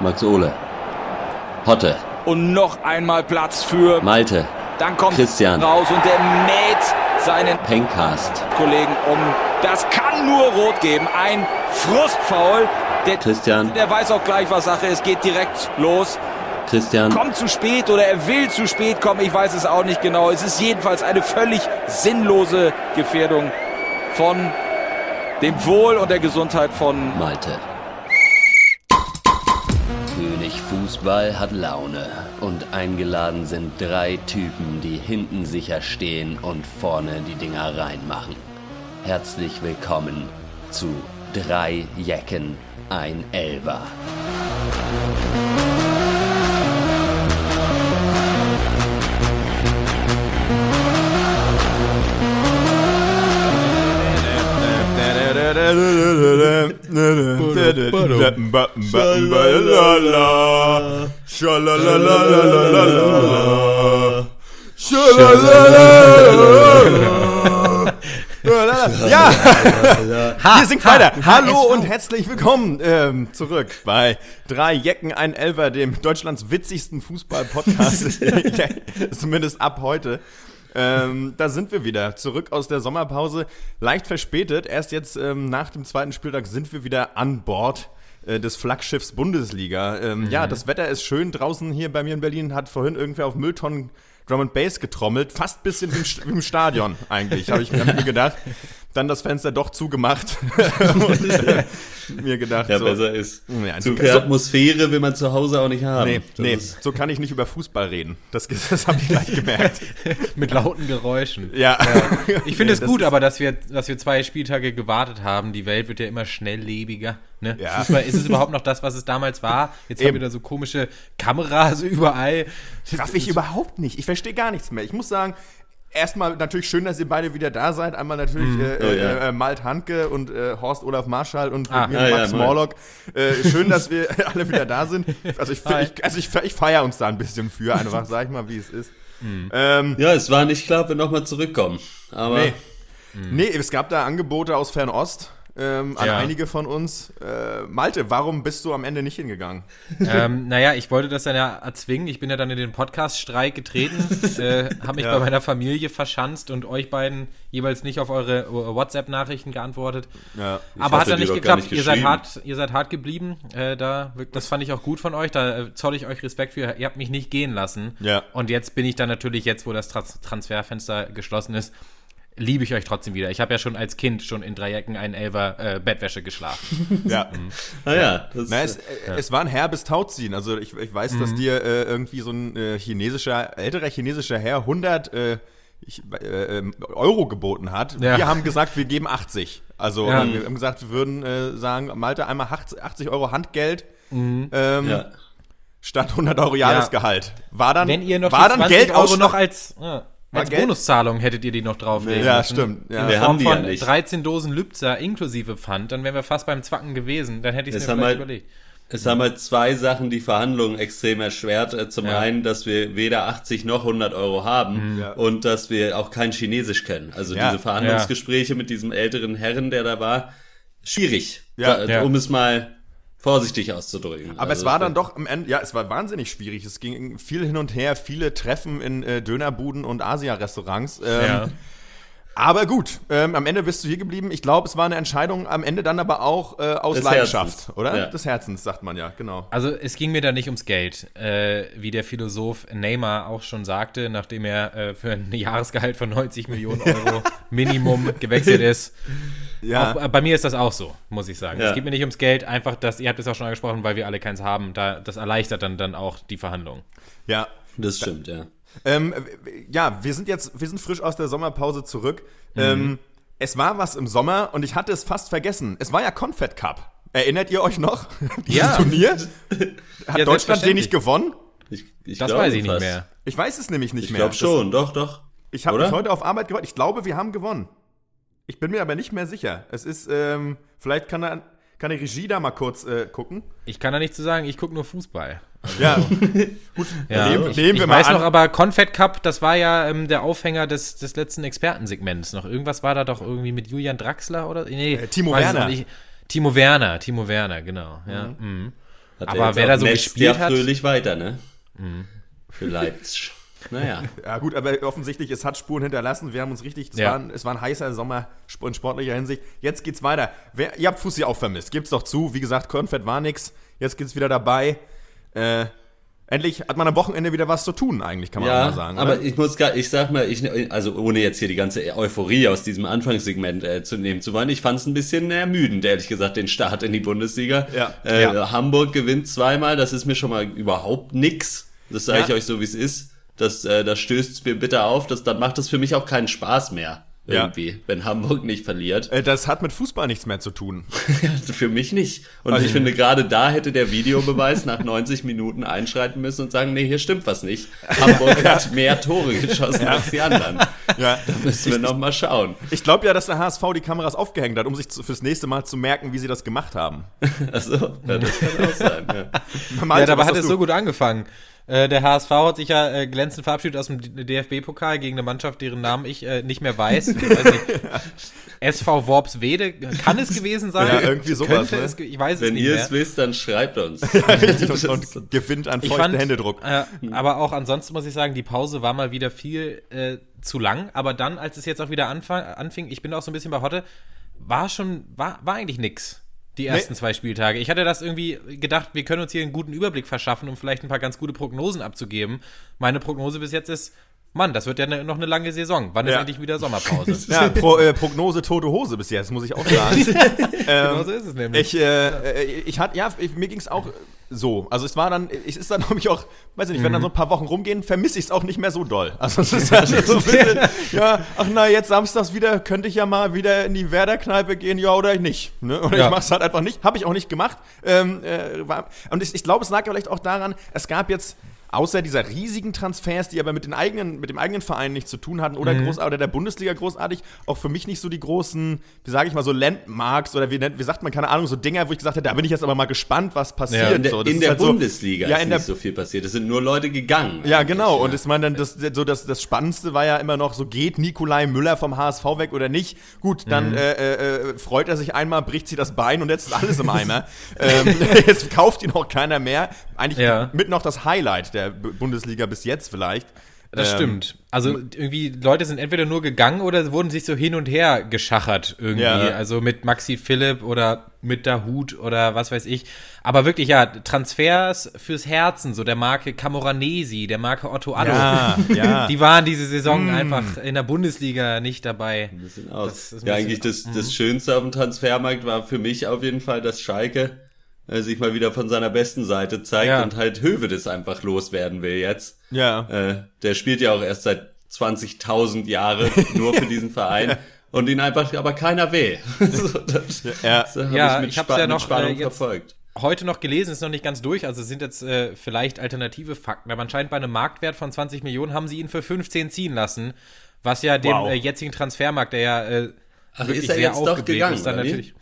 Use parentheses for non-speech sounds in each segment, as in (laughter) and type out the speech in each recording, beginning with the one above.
Max Ole. Hotte. Und noch einmal Platz für Malte. Dann kommt Christian. raus und der mäht seinen Pencast. Kollegen um. Das kann nur rot geben. Ein Frustfaul. Der, Christian. der weiß auch gleich, was Sache ist. Geht direkt los. Christian. Kommt zu spät oder er will zu spät kommen. Ich weiß es auch nicht genau. Es ist jedenfalls eine völlig sinnlose Gefährdung von dem Wohl und der Gesundheit von Malte. Fußball hat Laune und eingeladen sind drei Typen, die hinten sicher stehen und vorne die Dinger reinmachen. Herzlich willkommen zu drei Jecken, ein Elver. Ja, wir sind weiter. Hallo und herzlich willkommen ähm, zurück bei Drei Jecken, ein Elfer, dem Deutschlands witzigsten Fußball-Podcast. (laughs) (laughs) Zumindest ab heute. Ähm, da sind wir wieder, zurück aus der Sommerpause. Leicht verspätet, erst jetzt ähm, nach dem zweiten Spieltag sind wir wieder an Bord äh, des Flaggschiffs Bundesliga. Ähm, Ja, das Wetter ist schön. Draußen hier bei mir in Berlin hat vorhin irgendwer auf Mülltonnen Drum and Bass getrommelt. Fast bisschen wie im, Stadion eigentlich, habe ich mir gedacht. Dann das Fenster doch zugemacht (laughs) und äh, mir gedacht, Ja, so, besser ist. Ja, Zu so- viel Atmosphäre will man zu Hause auch nicht haben. Nee, Das nee, so kann ich nicht über Fußball reden. Das, (laughs) das habe ich gleich gemerkt. (laughs) Mit lauten Geräuschen. Ja. Ich finde Nee, es gut, aber dass wir, dass wir zwei Spieltage gewartet haben. Die Welt wird ja immer schnelllebiger. Ne? Ja. Fußball, ist es überhaupt noch das, was es damals war? Jetzt haben Eben. wir da so komische Kameras überall. Raff ich überhaupt nicht. Ich verstehe gar nichts mehr. Ich muss sagen, erstmal natürlich schön, dass ihr beide wieder da seid. Einmal natürlich äh, Oh, ja. äh, äh, Malt Handke und äh, Horst Olaf Marschall und Ah. mir ja, Max moin. Morlock. Äh, schön, dass wir (laughs) alle wieder da sind. Also ich, ich, also ich, ich feiere uns da ein bisschen für, einfach sag ich mal, wie es ist. Ähm, Ja, es war nicht klar, ob wir nochmal zurückkommen. Aber Nee. Nee, es gab da Angebote aus Fernost ähm, an Ja. einige von uns. Äh, Malte, warum bist du am Ende nicht hingegangen? ähm, naja, ich wollte das dann ja erzwingen. Ich bin ja dann in den Podcast-Streik getreten, (laughs) äh, habe mich Ja. bei meiner Familie verschanzt und euch beiden jeweils nicht auf eure WhatsApp-Nachrichten geantwortet. Ja. Aber hat dann nicht geklappt. nicht ihr seid hart, ihr seid hart geblieben. Äh, da, das fand ich auch gut von euch. Da äh, zolle ich euch Respekt für. Ihr habt mich nicht gehen lassen. Ja. Und jetzt bin ich dann natürlich jetzt, wo das Trans Transferfenster geschlossen ist, liebe ich euch trotzdem wieder. Ich habe ja schon als Kind schon in Dreiecken einen Elfer äh, Bettwäsche geschlafen. (laughs) Ja. ah ja, das, Na, es, äh, es war ein herbes Tauziehen. Also ich, ich weiß, dass dir äh, irgendwie so ein äh, chinesischer, älterer chinesischer Herr 100 äh, ich, äh, ähm, Euro geboten hat. Ja. Wir haben gesagt, wir geben 80. Also Ja. äh, wir haben gesagt, wir würden äh, sagen, Malte, einmal 80 80 Euro Handgeld ähm, ja. statt 100 Euro Jahresgehalt. War dann, Wenn ihr noch war dann 20 Geld Euro noch als, ja, als Geld- Bonuszahlung hättet ihr die noch drauflegen Ja, müssen. stimmt. Ja. In Wir Form haben die ja von nicht. 13 Dosen Lübzer inklusive Pfand, dann wären wir fast beim Zwacken gewesen. Dann hätte ich es mir haben vielleicht wir- überlegt. Es haben halt zwei Sachen die Verhandlungen extrem erschwert. Äh, Zum Ja. einen, dass wir weder 80 noch 100 Euro haben Ja. und dass wir auch kein Chinesisch können. Also Ja. diese Verhandlungsgespräche mit diesem älteren Herren, der da war, schwierig, Ja. Ja. um es mal vorsichtig auszudrücken. Aber Also es war dann doch am Ende, ja, es war wahnsinnig schwierig. Es ging viel hin und her, viele Treffen in äh, Dönerbuden und Asia-Restaurants. Ähm, Ja. Aber gut, ähm, am Ende bist du hier geblieben. Ich glaube, es war eine Entscheidung am Ende dann aber auch äh, aus Des Leidenschaft, Herzens. oder? Ja. Des Herzens, sagt man ja, genau. Also es ging mir da nicht ums Geld, äh, wie der Philosoph Neymar auch schon sagte, nachdem er äh, für ein Jahresgehalt von 90 Millionen (laughs) Euro Minimum gewechselt ist. Ja, Auch, äh, bei mir ist das auch so, muss ich sagen. Ja. Es geht mir nicht ums Geld, einfach, dass, ihr habt es auch schon angesprochen, weil wir alle keins haben, da, das erleichtert dann, dann auch die Verhandlungen. ja. Das stimmt, ja. Ähm, ja, wir sind jetzt, wir sind frisch aus der Sommerpause zurück. Ähm, es war was im Sommer und ich hatte es fast vergessen. Es war ja Confed Cup. Erinnert ihr euch noch? (laughs) Dieses Ja. Turnier? Hat Ja, Deutschland den nicht gewonnen? Ich, ich Das glaube weiß ich nicht fast. mehr. Ich weiß es nämlich nicht Ich mehr. glaube Das- schon, doch, doch. Ich habe mich heute auf Arbeit gefreut. Ich glaube, wir haben gewonnen. Ich bin mir aber nicht mehr sicher. Es ist, ähm, vielleicht kann, er, kann die Regie da mal kurz äh, gucken. Ich kann da nichts zu sagen, ich gucke nur Fußball. Ja, (laughs) Ja, Nehmen- ich, nehmen wir ich mal weiß an- noch, aber Confed Cup, das war ja ähm, der Aufhänger des, des letzten Expertensegments noch. Irgendwas war da doch irgendwie mit Julian Draxler oder? Nee, Äh, Timo Werner. nicht. Timo Werner, Timo Werner, genau. Ja, mhm. Hat Aber wer da so gespielt ja hat. fröhlich weiter, ne? Mhm. Für Leipzig. Naja. (laughs) Ja, gut, aber offensichtlich, es hat Spuren hinterlassen. Wir haben uns richtig, es, ja. war, ein, es war ein heißer Sommer in sportlicher Hinsicht. Jetzt geht's weiter. Wer, ihr habt Fussi auch vermisst. Gibt's doch zu. Wie gesagt, Konfett war nix. Jetzt geht's wieder dabei. Äh, endlich hat man am Wochenende wieder was zu tun, eigentlich, kann man ja, mal sagen. Aber oder? ich muss gar, ich sag mal, ich, also ohne jetzt hier die ganze Euphorie aus diesem Anfangssegment äh, zu nehmen zu wollen, ich fand es ein bisschen ermüdend, ehrlich gesagt, den Start in die Bundesliga. Ja. Äh, ja. Hamburg gewinnt zweimal, das ist mir schon mal überhaupt nix. Das sage ich euch so, wie es ist. Das, äh, das stößt mir bitte auf, das, dann macht das für mich auch keinen Spaß mehr. Irgendwie, ja. wenn Hamburg nicht verliert. Äh, das hat mit Fußball nichts mehr zu tun. (laughs) für mich nicht. Und also, ich finde, gerade da hätte der Videobeweis nach 90 Minuten einschreiten müssen und sagen, nee, hier stimmt was nicht. Hamburg (laughs) hat mehr Tore geschossen ja. als die anderen. (laughs) Ja. Da müssen wir nochmal schauen. Ich glaube ja, dass der HSV die Kameras aufgehängt hat, um sich zu, fürs nächste Mal zu merken, wie sie das gemacht haben. Achso, ja, das kann auch sein. Ja, ja dabei hat es so gut angefangen. Äh, der HSV hat sich ja äh, glänzend verabschiedet aus dem DFB-Pokal gegen eine Mannschaft, deren Namen ich äh, nicht mehr weiß. Weiß nicht. (laughs) SV Worpswede kann es gewesen sein. Ja, irgendwie sowas. Ne? Es, ich weiß Wenn es nicht ihr mehr. es wisst, dann schreibt uns. (laughs) ja, richtig, und, und (laughs) gewinnt an feuchten Händedruck. Äh, aber auch ansonsten muss ich sagen, die Pause war mal wieder viel äh, zu lang. Aber dann, als es jetzt auch wieder anfang, anfing, ich bin auch so ein bisschen bei Hotte, war schon, war, war eigentlich nix. Die ersten nee. zwei Spieltage. Ich hatte das irgendwie gedacht, wir können uns hier einen guten Überblick verschaffen, um vielleicht ein paar ganz gute Prognosen abzugeben. Meine Prognose bis jetzt ist, Mann, das wird ja ne, noch eine lange Saison. Wann ja. ist endlich wieder Sommerpause? (laughs) ja, Pro, äh, Prognose tote Hose bis jetzt, muss ich auch sagen. (laughs) ähm, genau so ist es nämlich. Ich, äh, äh ich hatte, ja, ich, mir ging es auch so. Also es war dann, es ist dann (laughs) nämlich auch, weiß ich nicht, wenn dann so ein paar Wochen rumgehen, vermisse ich es auch nicht mehr so doll. Also es ist halt so ein bisschen, ja, ach na, jetzt samstags wieder, könnte ich ja mal wieder in die Werder-Kneipe gehen, ja oder nicht. Ne? Oder ja. ich mach's halt einfach nicht. Habe ich auch nicht gemacht. Ähm, äh, war, und ich, ich glaube, es lag vielleicht auch daran, es gab jetzt außer dieser riesigen Transfers, die aber mit, den eigenen, mit dem eigenen Verein nichts zu tun hatten oder, mhm. groß, oder der Bundesliga großartig, auch für mich nicht so die großen, wie sage ich mal, so Landmarks oder wie, wie sagt man, keine Ahnung, so Dinger, wo ich gesagt hätte, da bin ich jetzt aber mal gespannt, was passiert. Ja, in der, so, in der halt Bundesliga so, ja, in ist der, nicht so viel passiert. Es sind nur Leute gegangen. Ja, genau. Ja. Und ich meine, dann das, so das, das Spannendste war ja immer noch, so geht Nikolai Müller vom HSV weg oder nicht? Gut, dann mhm. äh, äh, freut er sich einmal, bricht sie das Bein und jetzt ist alles im Eimer. (laughs) ähm, (laughs) jetzt kauft ihn auch keiner mehr. Eigentlich ja. mit noch das Highlight der Bundesliga bis jetzt vielleicht. Das ähm, stimmt. Also irgendwie, Leute sind entweder nur gegangen oder wurden sich so hin und her geschachert irgendwie. Ja. Also mit Maxi Philipp oder mit Dahut oder was weiß ich. Aber wirklich, ja, Transfers fürs Herzen, so der Marke Camoranesi, der Marke Otto Addo. Ja, (laughs) ja. Die waren diese Saison mm. einfach in der Bundesliga nicht dabei. Das, das ja, eigentlich das, das Schönste auf dem Transfermarkt war für mich auf jeden Fall, dass Schalke äh, sich mal wieder von seiner besten Seite zeigt ja. und halt Hövedes einfach loswerden will jetzt. Ja. Äh, der spielt ja auch erst seit 20.000 Jahre (laughs) nur für diesen Verein. Und ihn einfach aber keiner will. (laughs) so, das, ja, das hab ja, ich mit, ich Sp ja noch, Spannung äh, verfolgt. Heute noch gelesen, ist noch nicht ganz durch, also sind jetzt äh, vielleicht alternative Fakten, aber anscheinend bei einem Marktwert von 20 Millionen haben sie ihn für 15 ziehen lassen, was ja dem wow. äh, jetzigen Transfermarkt, der ja äh, Ach, wirklich sehr aufgebläht ist, dann natürlich.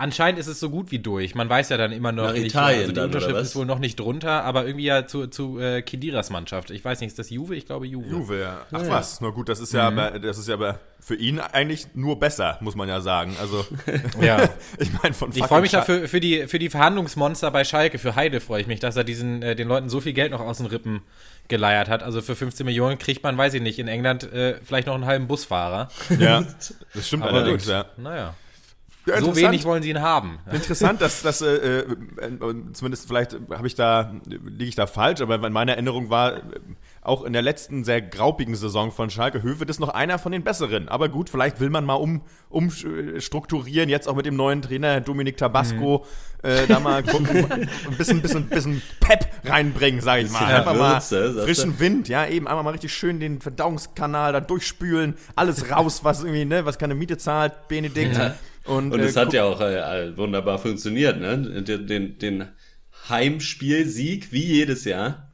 Anscheinend ist es so gut wie durch. Man weiß ja dann immer noch Nach nicht. Italien also die Unterschrift ist wohl noch nicht drunter, aber irgendwie ja zu, zu äh, Kidiras Mannschaft. Ich weiß nicht, ist das Juve? Ich glaube Juve. Juve, ja. Ach ja, was, nur gut, das ist ja, mhm. aber, das ist ja aber für ihn eigentlich nur besser, muss man ja sagen. Also, (laughs) ja. (laughs) ich meine, von Ich freue mich ja für, für, die, für die Verhandlungsmonster bei Schalke, für Heide freue ich mich, dass er diesen, äh, den Leuten so viel Geld noch aus den Rippen geleiert hat. Also für 15 Millionen kriegt man, weiß ich nicht, in England äh, vielleicht noch einen halben Busfahrer. Ja, (laughs) das stimmt aber allerdings, ja. Naja. Ja, so wenig wollen sie ihn haben. Interessant, dass das, äh, äh, zumindest vielleicht habe ich da, liege ich da falsch, aber in meiner Erinnerung war äh, auch in der letzten sehr graupigen Saison von Schalke Höwe das noch einer von den besseren. Aber gut, vielleicht will man mal um, umstrukturieren, jetzt auch mit dem neuen Trainer Dominik Tabasco, mhm. äh, da mal gucken, (laughs) ein bisschen, bisschen, bisschen Pep reinbringen, sage ich mal. Einfach mal frischen Wind, ja, eben einmal mal richtig schön den Verdauungskanal da durchspülen, alles raus, was irgendwie, ne, was keine Miete zahlt, Benedikt. Ja. Und, und es äh, hat ja auch äh, wunderbar funktioniert, ne? Den, den, den Heimspielsieg wie jedes Jahr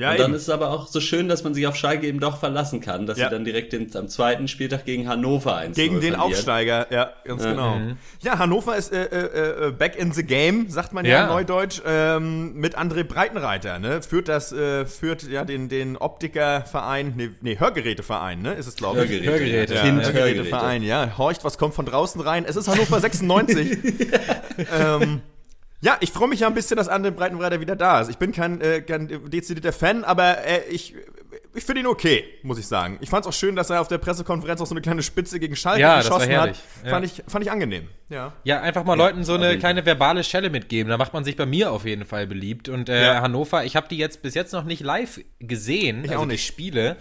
ja, und dann eben. ist es aber auch so schön, dass man sich auf Schalke eben doch verlassen kann, dass ja. sie dann direkt den, am zweiten Spieltag gegen Hannover 1 Gegen den verlieren. Aufsteiger, ja, ganz ja. genau. Mhm. Ja, Hannover ist äh, äh, äh, back in the game, sagt man ja, ja neudeutsch, ähm, mit André Breitenreiter, ne? Führt das, äh, führt ja den, den Optikerverein, nee, nee, Hörgeräteverein, ne? Ist es, glaube ich. Hörgeräte. Hörgeräte. Ja. Hörgeräteverein, ja. Horcht, was kommt von draußen rein? Es ist Hannover 96. (laughs) ähm, Ja, ich freue mich ja ein bisschen, dass André Breitenreiter wieder da ist. Ich bin kein, äh, kein dezidierter Fan, aber äh, ich, ich finde ihn okay, muss ich sagen. Ich fand es auch schön, dass er auf der Pressekonferenz auch so eine kleine Spitze gegen Schalke ja, geschossen hat. Ja. Fand, ich, fand ich angenehm. Ja, ja einfach mal ja, Leuten so eine kleine verbale Schelle mitgeben. Da macht man sich bei mir auf jeden Fall beliebt. Und äh, Hannover, ich habe die jetzt bis jetzt noch nicht live gesehen, ich also auch nicht. die Spiele.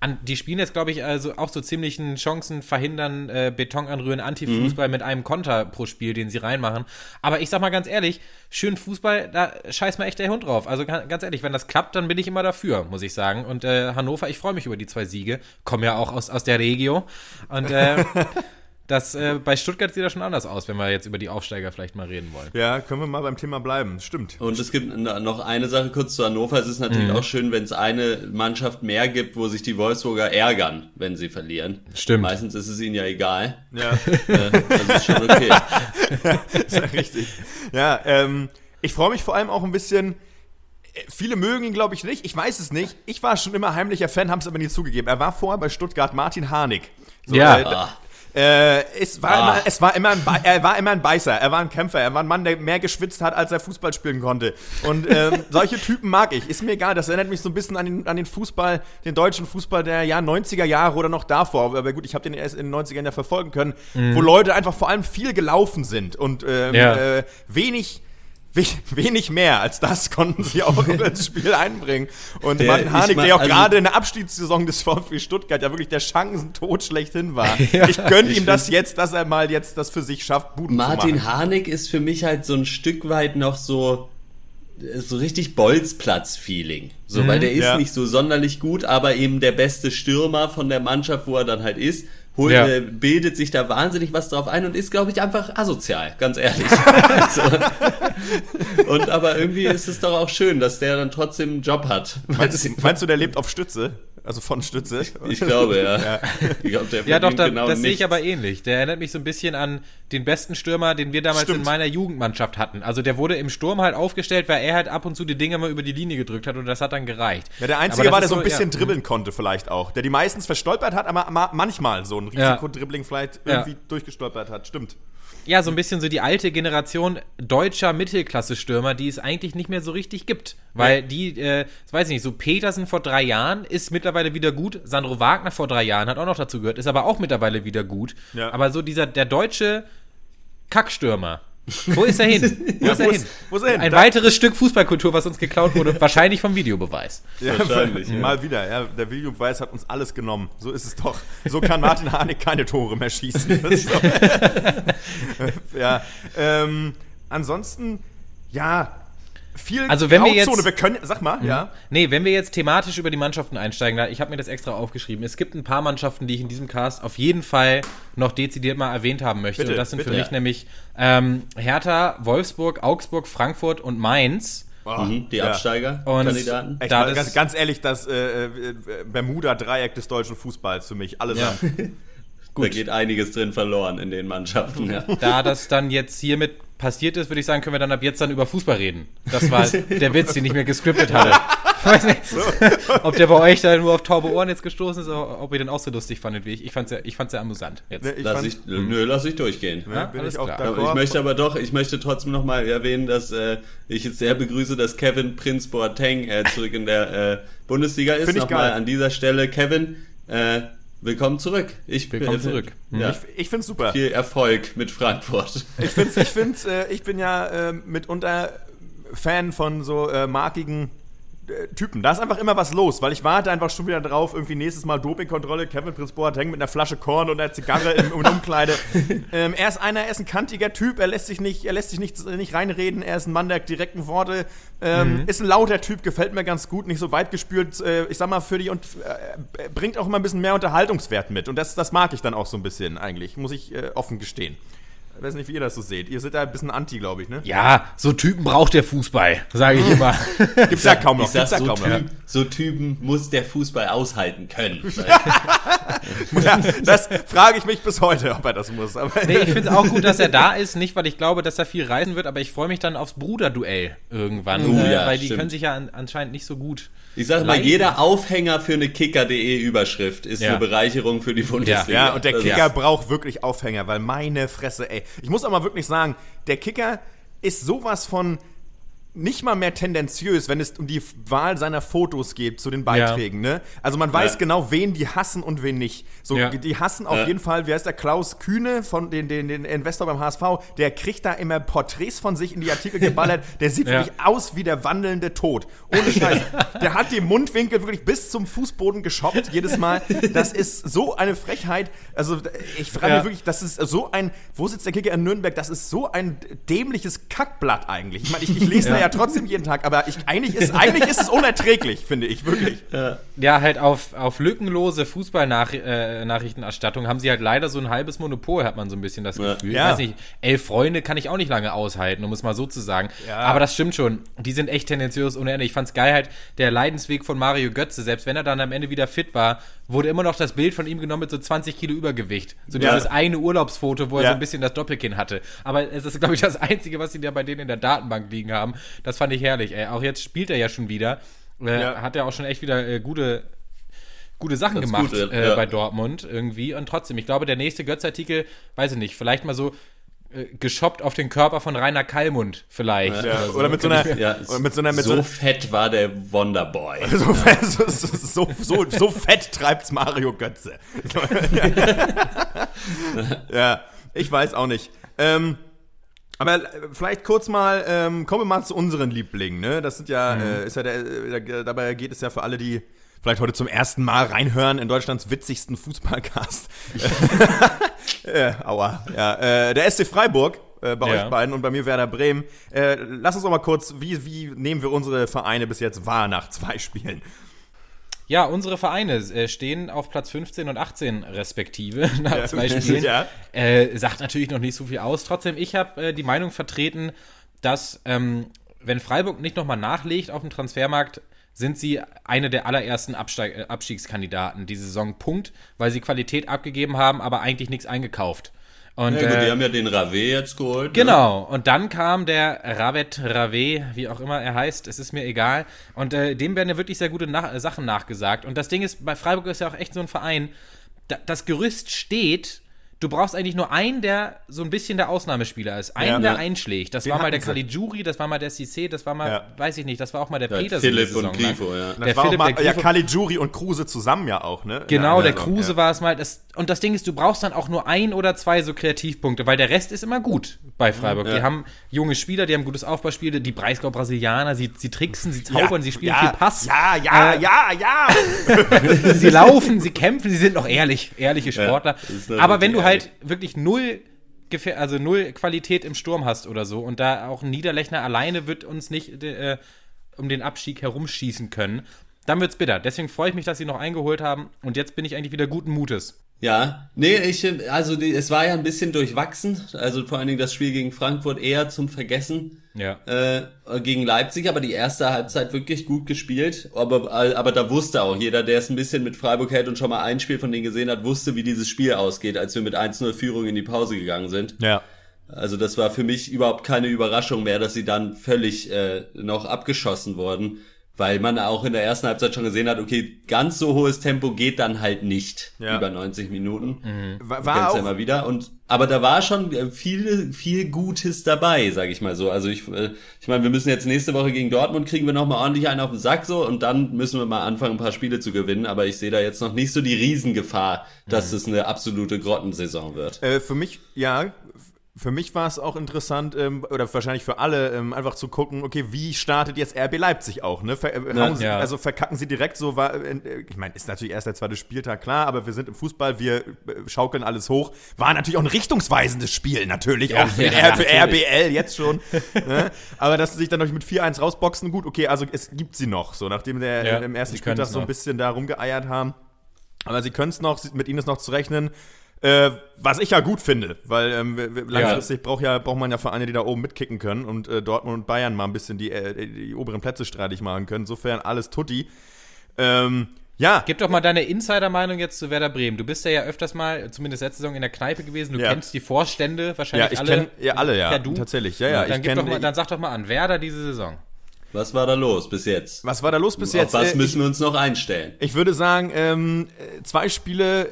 An, die spielen jetzt, glaube ich, also auch so ziemlichen Chancen verhindern, äh, Beton anrühren, Anti-Fußball mhm. mit einem Konter pro Spiel, den sie reinmachen. Aber ich sag mal ganz ehrlich, schön Fußball, da scheiß mal echt der Hund drauf. Also ganz ehrlich, wenn das klappt, dann bin ich immer dafür, muss ich sagen. Und äh, Hannover, ich freue mich über die zwei Siege. Komme ja auch aus, aus der Regio. Und äh, (laughs) Das, äh, bei Stuttgart sieht das schon anders aus, wenn wir jetzt über die Aufsteiger vielleicht mal reden wollen. Ja, können wir mal beim Thema bleiben. Stimmt. Und es gibt noch eine Sache kurz zu Hannover. Es ist natürlich mhm. auch schön, wenn es eine Mannschaft mehr gibt, wo sich die Wolfsburger ärgern, wenn sie verlieren. Stimmt. Meistens ist es ihnen ja egal. Ja. äh, das ist schon okay. (laughs) ist ja richtig. Ja, ähm, ich freue mich vor allem auch ein bisschen. Äh, viele mögen ihn, glaube ich, nicht. Ich weiß es nicht. Ich war schon immer heimlicher Fan, haben es aber nie zugegeben. Er war vorher bei Stuttgart Martin Harnik. So, ja. Äh, ah. Äh, es, war immer, es war immer ein er war immer ein Beißer, er war ein Kämpfer, er war ein Mann, der mehr geschwitzt hat, als er Fußball spielen konnte. Und ähm, (laughs) solche Typen mag ich. Ist mir egal, das erinnert mich so ein bisschen an den, an den Fußball, den deutschen Fußball der ja, 90er Jahre oder noch davor. Aber gut, ich habe den erst in den 90ern ja verfolgen können, mhm. wo Leute einfach vor allem viel gelaufen sind und ähm, ja. äh, wenig wenig mehr als das konnten sie auch (laughs) ins Spiel einbringen. Und der, Martin Harnik, der auch also, gerade in der Abstiegssaison des VfB Stuttgart ja wirklich der Chancentod schlechthin war. (laughs) ja, ich gönne ihm das jetzt, dass er mal jetzt das für sich schafft, Buden Martin Harnik ist für mich halt so ein Stück weit noch so so richtig Bolzplatz-Feeling. So, mhm, weil der ist ja. nicht so sonderlich gut, aber eben der beste Stürmer von der Mannschaft, wo er dann halt ist holt, ja. äh, bildet sich da wahnsinnig was drauf ein und ist, glaube ich, einfach asozial, ganz ehrlich. (laughs) so. Und aber irgendwie ist es doch auch schön, dass der dann trotzdem einen Job hat. Meinst, meinst du, der lebt auf Stütze? Also von Stütze. Ich glaube, ja. ja. Ich glaub, der ja, doch, da, genau das sehe ich aber ähnlich. Der erinnert mich so ein bisschen an den besten Stürmer, den wir damals Stimmt. in meiner Jugendmannschaft hatten. Also der wurde im Sturm halt aufgestellt, weil er halt ab und zu die Dinge mal über die Linie gedrückt hat und das hat dann gereicht. Ja, der Einzige war, der so ein bisschen ja. dribbeln konnte vielleicht auch. Der die meistens verstolpert hat, aber manchmal so ein Risikodribbling vielleicht irgendwie durchgestolpert hat. Stimmt ja, so ein bisschen so die alte Generation deutscher Mittelklasse-Stürmer, die es eigentlich nicht mehr so richtig gibt. Weil ja. die, äh, weiß ich nicht, so Petersen vor drei Jahren ist mittlerweile wieder gut. Sandro Wagner vor drei Jahren hat auch noch dazu gehört, ist aber auch mittlerweile wieder gut. Ja. Aber so dieser, der deutsche Kackstürmer, wo ist er hin? (laughs) Wo, ja, ist, er hin? wo ist er hin? Ein da weiteres Stück Fußballkultur, was uns geklaut wurde, (laughs) wahrscheinlich vom Videobeweis. Ja, wahrscheinlich. (laughs) Ja. Mal wieder. Ja, der Videobeweis hat uns alles genommen. So ist es doch. So kann Martin Harnik keine Tore mehr schießen. ja. Ähm, ansonsten, ja, viel also wenn wir jetzt, wir können, sag mal, mhm. ja. Nee, wenn wir jetzt thematisch über die Mannschaften einsteigen, da, ich habe mir das extra aufgeschrieben. Es gibt ein paar Mannschaften, die ich in diesem Cast auf jeden Fall noch dezidiert mal erwähnt haben möchte. Bitte, und das sind bitte. für mich nämlich ähm, Hertha, Wolfsburg, Augsburg, Frankfurt und Mainz. Oh, mhm, die Absteiger-Kandidaten. Da ganz, ganz, ehrlich, das äh, äh, Bermuda-Dreieck des deutschen Fußballs für mich. Alles ja. (laughs) Gut. Da geht einiges drin verloren in den Mannschaften. Ja. Da das dann jetzt hiermit passiert ist, würde ich sagen, können wir dann ab jetzt dann über Fußball reden. Das war (laughs) der Witz, den ich mir gescriptet hatte. Ich weiß nicht, (laughs) ob der bei euch da nur auf taube Ohren jetzt gestoßen ist, oder ob ihr den auch so lustig fandet wie ich. Ich fand es ja, ich fand's ja amüsant. Jetzt. Nee, lass ich, nö, lass ich durchgehen. Ja, bin ich, auch ich möchte aber doch, ich möchte trotzdem nochmal erwähnen, dass äh, ich jetzt sehr begrüße, dass Kevin Prinz Boateng äh, zurück in der äh, Bundesliga ist. Nochmal an dieser Stelle, Kevin, äh, Willkommen zurück. Ich Willkommen bin, zurück. Ja. Ich, ich finde es super. Viel Erfolg mit Frankfurt. Ich, find's, ich, (laughs) find's, äh, ich bin ja äh, mitunter Fan von so äh, markigen äh, Typen. Da ist einfach immer was los, weil ich warte einfach schon wieder drauf, irgendwie nächstes Mal Dopingkontrolle, Kevin Prince Boateng mit einer Flasche Korn und einer Zigarre im, im Umkleide. (laughs) ähm, er ist einer, er ist ein kantiger Typ, er lässt sich nicht, er lässt sich nicht, nicht reinreden, er ist ein Mann der direkten Worte, ähm, mhm. ist ein lauter Typ, gefällt mir ganz gut, nicht so weit gespült, äh, ich sag mal, für die und äh, bringt auch immer ein bisschen mehr Unterhaltungswert mit. Und das, das mag ich dann auch so ein bisschen eigentlich, muss ich äh, offen gestehen. Ich weiß nicht, wie ihr das so seht. Ihr seid da ein bisschen anti, glaube ich, ne? Ja, so Typen braucht der Fußball, sage ich immer. (laughs) Gibt's ja kaum noch. Ich sag, so, typ, so, Typen muss der Fußball aushalten können. (laughs) ja, das frage ich mich bis heute, ob er das muss. Aber nee, ich finde es auch gut, dass er da ist. Nicht, weil ich glaube, dass er viel reisen wird, aber ich freue mich dann aufs Bruderduell irgendwann. Uh, äh, ja, weil die stimmt. können sich ja an, anscheinend nicht so gut ich sag mal, jeder Aufhänger für eine Kicker.de Überschrift ist ja. eine Bereicherung für die Bundesliga. Ja, und der Kicker ja. braucht wirklich Aufhänger, weil meine Fresse, ey. Ich muss mal wirklich sagen, der Kicker, ist sowas von nicht mal mehr tendenziös, wenn es um die Wahl seiner Fotos geht zu den Beiträgen. Ja. Ne? Also man weiß ja. genau, wen die hassen und wen nicht. So, ja. die hassen auf jeden Fall, wie heißt der Klaus Kühne von den, den, den Investor beim HSV, der kriegt da immer Porträts von sich in die Artikel geballert. (laughs) Der sieht wirklich aus wie der wandelnde Tod. Ohne Scheiß. der hat die Mundwinkel wirklich bis zum Fußboden geschoppt jedes Mal. Das ist so eine Frechheit. Also ich frage mich wirklich, das ist so ein, wo sitzt der Kicker in Nürnberg? Das ist so ein dämliches Kackblatt eigentlich. Ich meine, ich, ich lese da ja ja trotzdem jeden Tag, aber ich, eigentlich, ist, eigentlich ist es unerträglich, finde ich, wirklich. Ja, halt auf, auf lückenlose Fußballnachrichtenerstattung äh, haben sie halt leider so ein halbes Monopol, hat man so ein bisschen das Gefühl. Ja. Ich weiß nicht, elf Freunde kann ich auch nicht lange aushalten, um es mal so zu sagen. Ja. Aber das stimmt schon. Die sind echt tendenziös ohne Ende. Ich fand's geil halt, der Leidensweg von Mario Götze, selbst wenn er dann am Ende wieder fit war, wurde immer noch das Bild von ihm genommen mit so 20 Kilo Übergewicht. So dieses ja. eine Urlaubsfoto, wo er ja. so ein bisschen das Doppelkinn hatte. Aber es ist, glaube ich, das Einzige, was sie da bei denen in der Datenbank liegen haben. Das fand ich herrlich, ey. Auch jetzt spielt er ja schon wieder. Äh, ja. Hat er auch schon echt wieder äh, gute, gute Sachen Ganz gemacht gut, äh, bei Dortmund irgendwie. Und trotzdem, ich glaube, der nächste Götz-Artikel, weiß ich nicht, vielleicht mal so äh, geschoppt auf den Körper von Rainer Kallmund vielleicht. Ja. Oder, so. oder, mit so einer, (laughs) ja, oder mit so einer mit so, so fett war der Wonderboy. (laughs) So, fett, so, so, so, so fett treibt's Mario Götze. (laughs) ja, ich weiß auch nicht. Ähm, aber äh, vielleicht kurz mal, ähm, kommen wir mal zu unseren Lieblingen. Ne? Das sind ja, mhm. äh, ist ja der, der, dabei geht es ja für alle, die vielleicht heute zum ersten Mal reinhören in Deutschlands witzigsten Fußballcast. (laughs) äh, aua, ja. Äh, der SC Freiburg, äh, bei ja. euch beiden und bei mir Werder Bremen. Äh, lass uns doch mal kurz, wie, wie nehmen wir unsere Vereine bis jetzt wahr nach zwei Spielen? Ja, unsere Vereine äh, stehen auf Platz 15 und 18 respektive (laughs) nach ja. zwei (laughs) Spielen. Ja. Äh, sagt natürlich noch nicht so viel aus. Trotzdem, ich habe äh, die Meinung vertreten, dass ähm, wenn Freiburg nicht nochmal nachlegt auf dem Transfermarkt, sind sie eine der allerersten Absteig äh, Abstiegskandidaten diese Saison. Punkt, weil sie Qualität abgegeben haben, aber eigentlich nichts eingekauft. Und, ja, gut, äh, die haben ja den Rave jetzt geholt. Ne? Genau, ne? und dann kam der Ravet Rave, wie auch immer er heißt, es ist mir egal. Und äh, dem werden ja wirklich sehr gute Nach Sachen nachgesagt. Und das Ding ist, bei Freiburg ist ja auch echt so ein Verein, da, das Gerüst steht du brauchst eigentlich nur einen, der so ein bisschen der Ausnahmespieler ist. Einen, ja, der einschlägt. Das Den war mal der Caligiuri, das war mal der Cissé, das war mal, ja. weiß ich nicht, das war auch mal der ja, Petersen. Philipp und Grifo, ja. Der das war Philipp, auch mal, der Grifo. Ja, Caligiuri und Kruse zusammen ja auch, ne? Genau, der Kruse war es mal. Das, und das Ding ist, du brauchst dann auch nur ein oder zwei so Kreativpunkte, weil der Rest ist immer gut bei Freiburg. Die haben junge Spieler, die haben gutes Aufbauspiel, die Breisgau-Brasilianer, sie, sie tricksen, sie zaubern, sie spielen viel Pass. Ja, ja, äh, ja, ja. (laughs) (laughs) sie laufen, sie kämpfen, sie sind noch ehrlich, ehrliche Sportler. Aber wenn du halt wirklich null also null Qualität im Sturm hast oder so und da auch ein Niederlechner alleine wird uns nicht äh, um den Abstieg herumschießen können, dann wird's bitter. Deswegen freue ich mich, dass sie noch eingeholt haben und jetzt bin ich eigentlich wieder guten Mutes. Ja, nee, ich, also die, es war ja ein bisschen durchwachsen. Also vor allen Dingen das Spiel gegen Frankfurt eher zum Vergessen. Ja. Äh, gegen Leipzig, aber die erste Halbzeit wirklich gut gespielt. Aber, aber da wusste auch jeder, der es ein bisschen mit Freiburg hält und schon mal ein Spiel von denen gesehen hat, wusste, wie dieses Spiel ausgeht, als wir mit 1-0 Führung in die Pause gegangen sind. Ja. Also das war für mich überhaupt keine Überraschung mehr, dass sie dann völlig äh, noch abgeschossen wurden weil man auch in der ersten Halbzeit schon gesehen hat, okay, ganz so hohes Tempo geht dann halt nicht ja. über 90 Minuten. Mhm. War, war auch ja immer wieder und aber da war schon viel viel Gutes dabei, sage ich mal so. Also ich äh, ich meine, wir müssen jetzt nächste Woche gegen Dortmund kriegen wir noch mal ordentlich einen auf den Sack so und dann müssen wir mal anfangen ein paar Spiele zu gewinnen, aber ich sehe da jetzt noch nicht so die Riesengefahr, dass mhm. es eine absolute Grottensaison wird. Äh, für mich ja, für mich war es auch interessant, ähm, oder wahrscheinlich für alle, ähm, einfach zu gucken, okay, wie startet jetzt RB Leipzig auch, ne? Ver äh, ja, sie, ja. Also verkacken sie direkt so, war, äh, ich meine, ist natürlich erst der zweite Spieltag, klar, aber wir sind im Fußball, wir äh, schaukeln alles hoch. War natürlich auch ein richtungsweisendes Spiel, natürlich, ja, auch für, für RBL jetzt schon. ne? Aber dass sie sich dann noch mit 4-1 rausboxen, gut, okay, also es gibt sie noch, so, nachdem der äh, im ersten Spieltag so ein bisschen da rumgeeiert haben. Aber sie können es noch, mit ihnen ist noch zu rechnen. Äh, was ich ja gut finde, weil ähm, langfristig ja. braucht ja, braucht man ja Vereine, die da oben mitkicken können und äh, Dortmund und Bayern mal ein bisschen die, äh, die oberen Plätze streitig machen können. Insofern alles tutti. Ähm, ja. Gib doch mal deine Insider-Meinung jetzt zu Werder Bremen. Du bist ja ja öfters mal, zumindest letzte Saison, in der Kneipe gewesen. Du ja. kennst die Vorstände wahrscheinlich ja, ich alle. Kenn, ja, alle, ja. Du? Tatsächlich, ja, ja. Dann, gib kenn, doch mal, dann sag doch mal an, Werder diese Saison. Was war da los bis jetzt? Was war da los bis Auf jetzt? Was äh, müssen wir uns noch einstellen? Ich würde sagen, ähm, zwei Spiele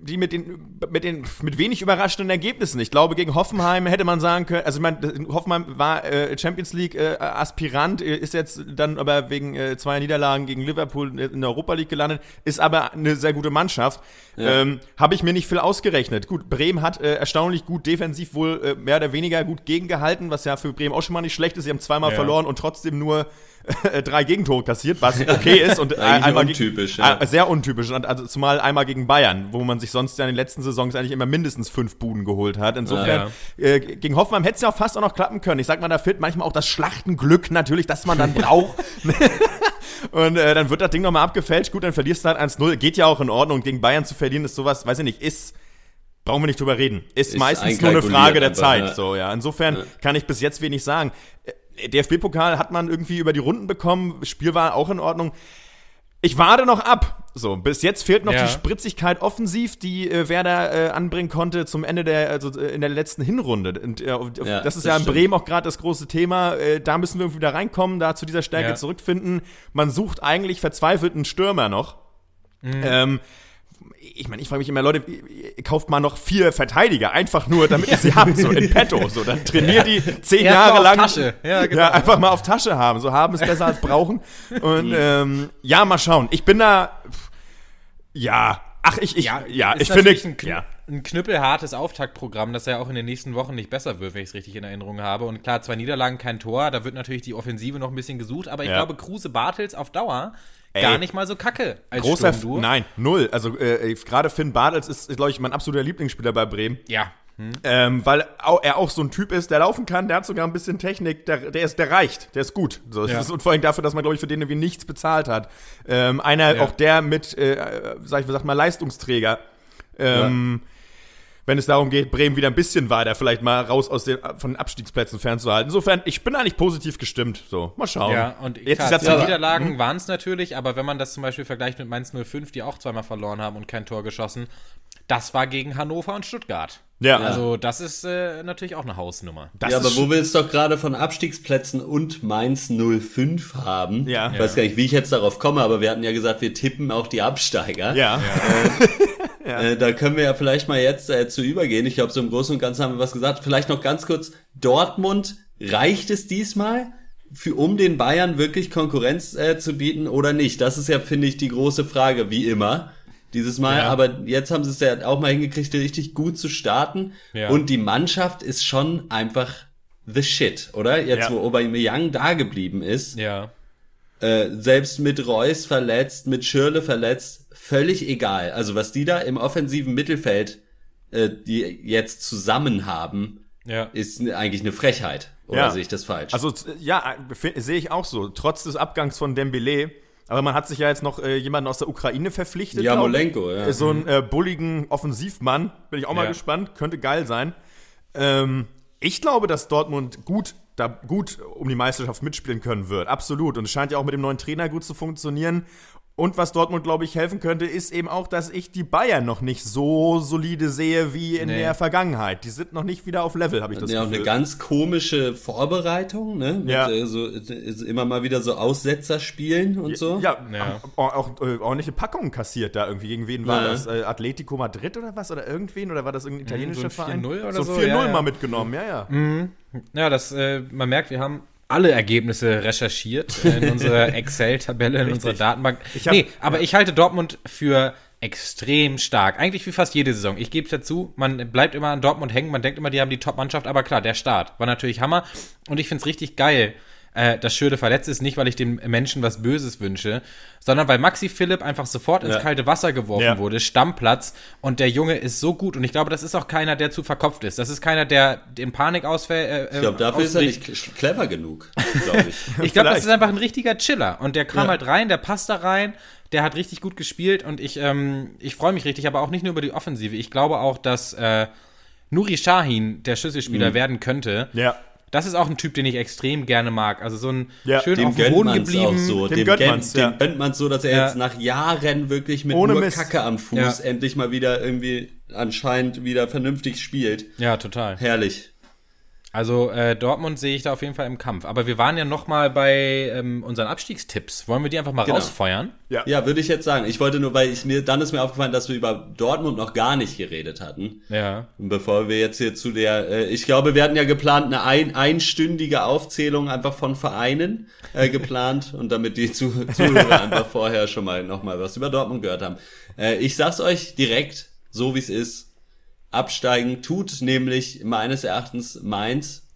die mit den, mit den, mit wenig überraschenden Ergebnissen. Ich glaube, gegen Hoffenheim hätte man sagen können, also ich meine, Hoffenheim war äh, Champions League äh, Aspirant, äh, ist jetzt dann aber wegen äh, zweier Niederlagen gegen Liverpool in der Europa League gelandet, ist aber eine sehr gute Mannschaft. Ja. Ähm, Habe ich mir nicht viel ausgerechnet. Gut, Bremen hat äh, erstaunlich gut defensiv wohl äh, mehr oder weniger gut gegengehalten, was ja für Bremen auch schon mal nicht schlecht ist. Sie haben zweimal ja. verloren und trotzdem nur (laughs) drei Gegentore kassiert, was okay ist und (laughs) einmal untypisch, gegen, ja. sehr untypisch und also zumal einmal gegen Bayern, wo man sich sonst ja in den letzten Saisons eigentlich immer mindestens fünf Buden geholt hat. Insofern ja. äh, gegen Hoffenheim hätte es ja auch fast auch noch klappen können. Ich sag mal, da fehlt manchmal auch das Schlachtenglück natürlich, das man dann (laughs) braucht. und äh, dann wird das Ding nochmal abgefälscht. Gut, dann verlierst du halt 1-0. Geht ja auch in Ordnung. Gegen Bayern zu verlieren ist sowas, weiß ich nicht, ist brauchen wir nicht drüber reden. Ist, ist meistens nur eine Frage der Zeit. Ja. So, ja. Insofern ja. kann ich bis jetzt wenig sagen. DFB-Pokal hat man irgendwie über die Runden bekommen. Spiel war auch in Ordnung. Ich warte noch ab. So, bis jetzt fehlt noch ja. die Spritzigkeit offensiv, die äh, Werder äh, anbringen konnte zum Ende der, also äh, in der letzten Hinrunde. Und äh, auf, ja, das ist das ja in Bremen auch gerade das große Thema. Äh, da müssen wir wieder reinkommen, da zu dieser Stärke ja. zurückfinden. Man sucht eigentlich verzweifelt einen Stürmer noch. Mhm. Ähm, ich meine, ich frage mich immer, Leute, kauft mal noch vier Verteidiger, einfach nur, damit ihr sie habt, so in petto. So, dann trainiert die (laughs) zehn Erst Jahre lang. Tasche. Ja, genau. ja, einfach mal auf Tasche haben. So haben ist besser als brauchen. Und mhm. ähm, ja, mal schauen. Ich bin da. Ja, ach, ich, ich, ja, ja ich finde. Ja. Ein knüppelhartes Auftaktprogramm, das ja auch in den nächsten Wochen nicht besser wird, wenn ich es richtig in Erinnerung habe. Und klar, zwei Niederlagen, kein Tor, da wird natürlich die Offensive noch ein bisschen gesucht, aber ich ja. glaube, Kruse Bartels auf Dauer Ey, gar nicht mal so kacke als großer Sturmduo. Nein, null. Also äh, gerade Finn Bartels ist, glaube ich, mein absoluter Lieblingsspieler bei Bremen. Ja. Hm. Ähm, weil er auch so ein Typ ist, der laufen kann, der hat sogar ein bisschen Technik, der, der, ist, der reicht, der ist gut. So, ja. ist, und vor allem dafür, dass man, glaube ich, für den irgendwie nichts bezahlt hat. Ähm, einer, ja. auch der mit, äh, sag ich sag mal, Leistungsträger. Ähm, ja wenn es darum geht, Bremen wieder ein bisschen weiter, vielleicht mal raus aus den, von den Abstiegsplätzen fernzuhalten. Insofern, ich bin eigentlich positiv gestimmt. So, mal schauen. Ja, und jetzt klar, ja, Niederlagen hm? waren es natürlich, aber wenn man das zum Beispiel vergleicht mit Mainz 05, die auch zweimal verloren haben und kein Tor geschossen, das war gegen Hannover und Stuttgart. Ja. Also, das ist äh, natürlich auch eine Hausnummer. Das ja, aber wo wir jetzt doch gerade von Abstiegsplätzen und Mainz 05 haben. Ja. Ich weiß gar nicht, wie ich jetzt darauf komme, aber wir hatten ja gesagt, wir tippen auch die Absteiger. Ja. Äh, (laughs) ja. Äh, da können wir ja vielleicht mal jetzt äh, zu übergehen. Ich glaube, so im Großen und Ganzen haben wir was gesagt. Vielleicht noch ganz kurz. Dortmund, reicht es diesmal? Für, um den Bayern wirklich Konkurrenz äh, zu bieten oder nicht? Das ist ja, finde ich, die große Frage, wie immer dieses Mal. Ja. Aber jetzt haben sie es ja auch mal hingekriegt, richtig gut zu starten. Ja. Und die Mannschaft ist schon einfach the shit, oder? Jetzt, ja. wo Aubameyang da geblieben ist. Ja. Äh, selbst mit Reus verletzt, mit Schirle verletzt, völlig egal. Also was die da im offensiven Mittelfeld äh, die jetzt zusammen haben, ja. ist eigentlich eine Frechheit. Oder ja. sehe ich das falsch? Also ja, sehe ich auch so. Trotz des Abgangs von Dembele aber man hat sich ja jetzt noch äh, jemanden aus der Ukraine verpflichtet. Ja, Molenko, ja. So einen äh, bulligen Offensivmann. Bin ich auch mal ja. gespannt. Könnte geil sein. Ähm, ich glaube, dass Dortmund gut, da gut um die Meisterschaft mitspielen können wird. Absolut. Und es scheint ja auch mit dem neuen Trainer gut zu funktionieren. Und was Dortmund, glaube ich, helfen könnte, ist eben auch, dass ich die Bayern noch nicht so solide sehe wie in nee. der Vergangenheit. Die sind noch nicht wieder auf Level, habe ich das ja, Gefühl. Ja, eine ganz komische Vorbereitung, ne? Mit, ja. Äh, so, immer mal wieder so Aussetzer spielen und so. Ja, ja. Auch, auch, äh, ordentliche Packungen kassiert da irgendwie. Gegen wen war ja. das? Äh, Atletico Madrid oder was? Oder irgendwen? Oder war das irgendein italienischer mhm, so ein Verein? 4-0 oder so? So 4-0 ja, mal mitgenommen, ja, ja. Mhm. Ja, das, äh, man merkt, wir haben alle Ergebnisse recherchiert in unserer (laughs) Excel-Tabelle, in unserer Datenbank. Ich hab, nee, aber ja. ich halte Dortmund für extrem stark. Eigentlich wie fast jede Saison. Ich gebe es dazu, man bleibt immer an Dortmund hängen, man denkt immer, die haben die Top-Mannschaft, aber klar, der Start war natürlich Hammer und ich finde es richtig geil, äh, dass Schürde verletzt ist, nicht weil ich dem Menschen was Böses wünsche, sondern weil Maxi Philipp einfach sofort ins ja. kalte Wasser geworfen ja. wurde, Stammplatz und der Junge ist so gut und ich glaube, das ist auch keiner, der zu verkopft ist. Das ist keiner, der in Panik ausfällt. Äh, ich glaube, dafür ist er nicht clever genug, glaube ich. (laughs) ich glaube, das ist einfach ein richtiger Chiller und der kam ja. halt rein, der passt da rein der hat richtig gut gespielt und ich, ähm, ich freue mich richtig, aber auch nicht nur über die Offensive. Ich glaube auch, dass äh, Nuri Shahin der Schlüsselspieler mhm. werden könnte. Ja das ist auch ein Typ, den ich extrem gerne mag. Also so ein ja, schön auf dem Boden geblieben. Auch so. Dem, dem gönnt man's, ja. gönnt man's so, dass er ja. jetzt nach Jahren wirklich mit Ohne nur Mist. Kacke am Fuß ja. endlich mal wieder irgendwie anscheinend wieder vernünftig spielt. Ja, total. Herrlich. Also äh, Dortmund sehe ich da auf jeden Fall im Kampf. Aber wir waren ja noch mal bei ähm, unseren Abstiegstipps. Wollen wir die einfach mal genau. rausfeuern? Ja, ja würde ich jetzt sagen. Ich wollte nur, weil ich mir dann ist mir aufgefallen, dass wir über Dortmund noch gar nicht geredet hatten. Ja. Und bevor wir jetzt hier zu der, äh, ich glaube, wir hatten ja geplant eine ein, einstündige Aufzählung einfach von Vereinen äh, geplant (laughs) und damit die Zuh Zuhörer einfach vorher schon mal noch mal was über Dortmund gehört haben. Äh, ich sag's euch direkt, so wie es ist absteigen tut, nämlich meines Erachtens Mainz,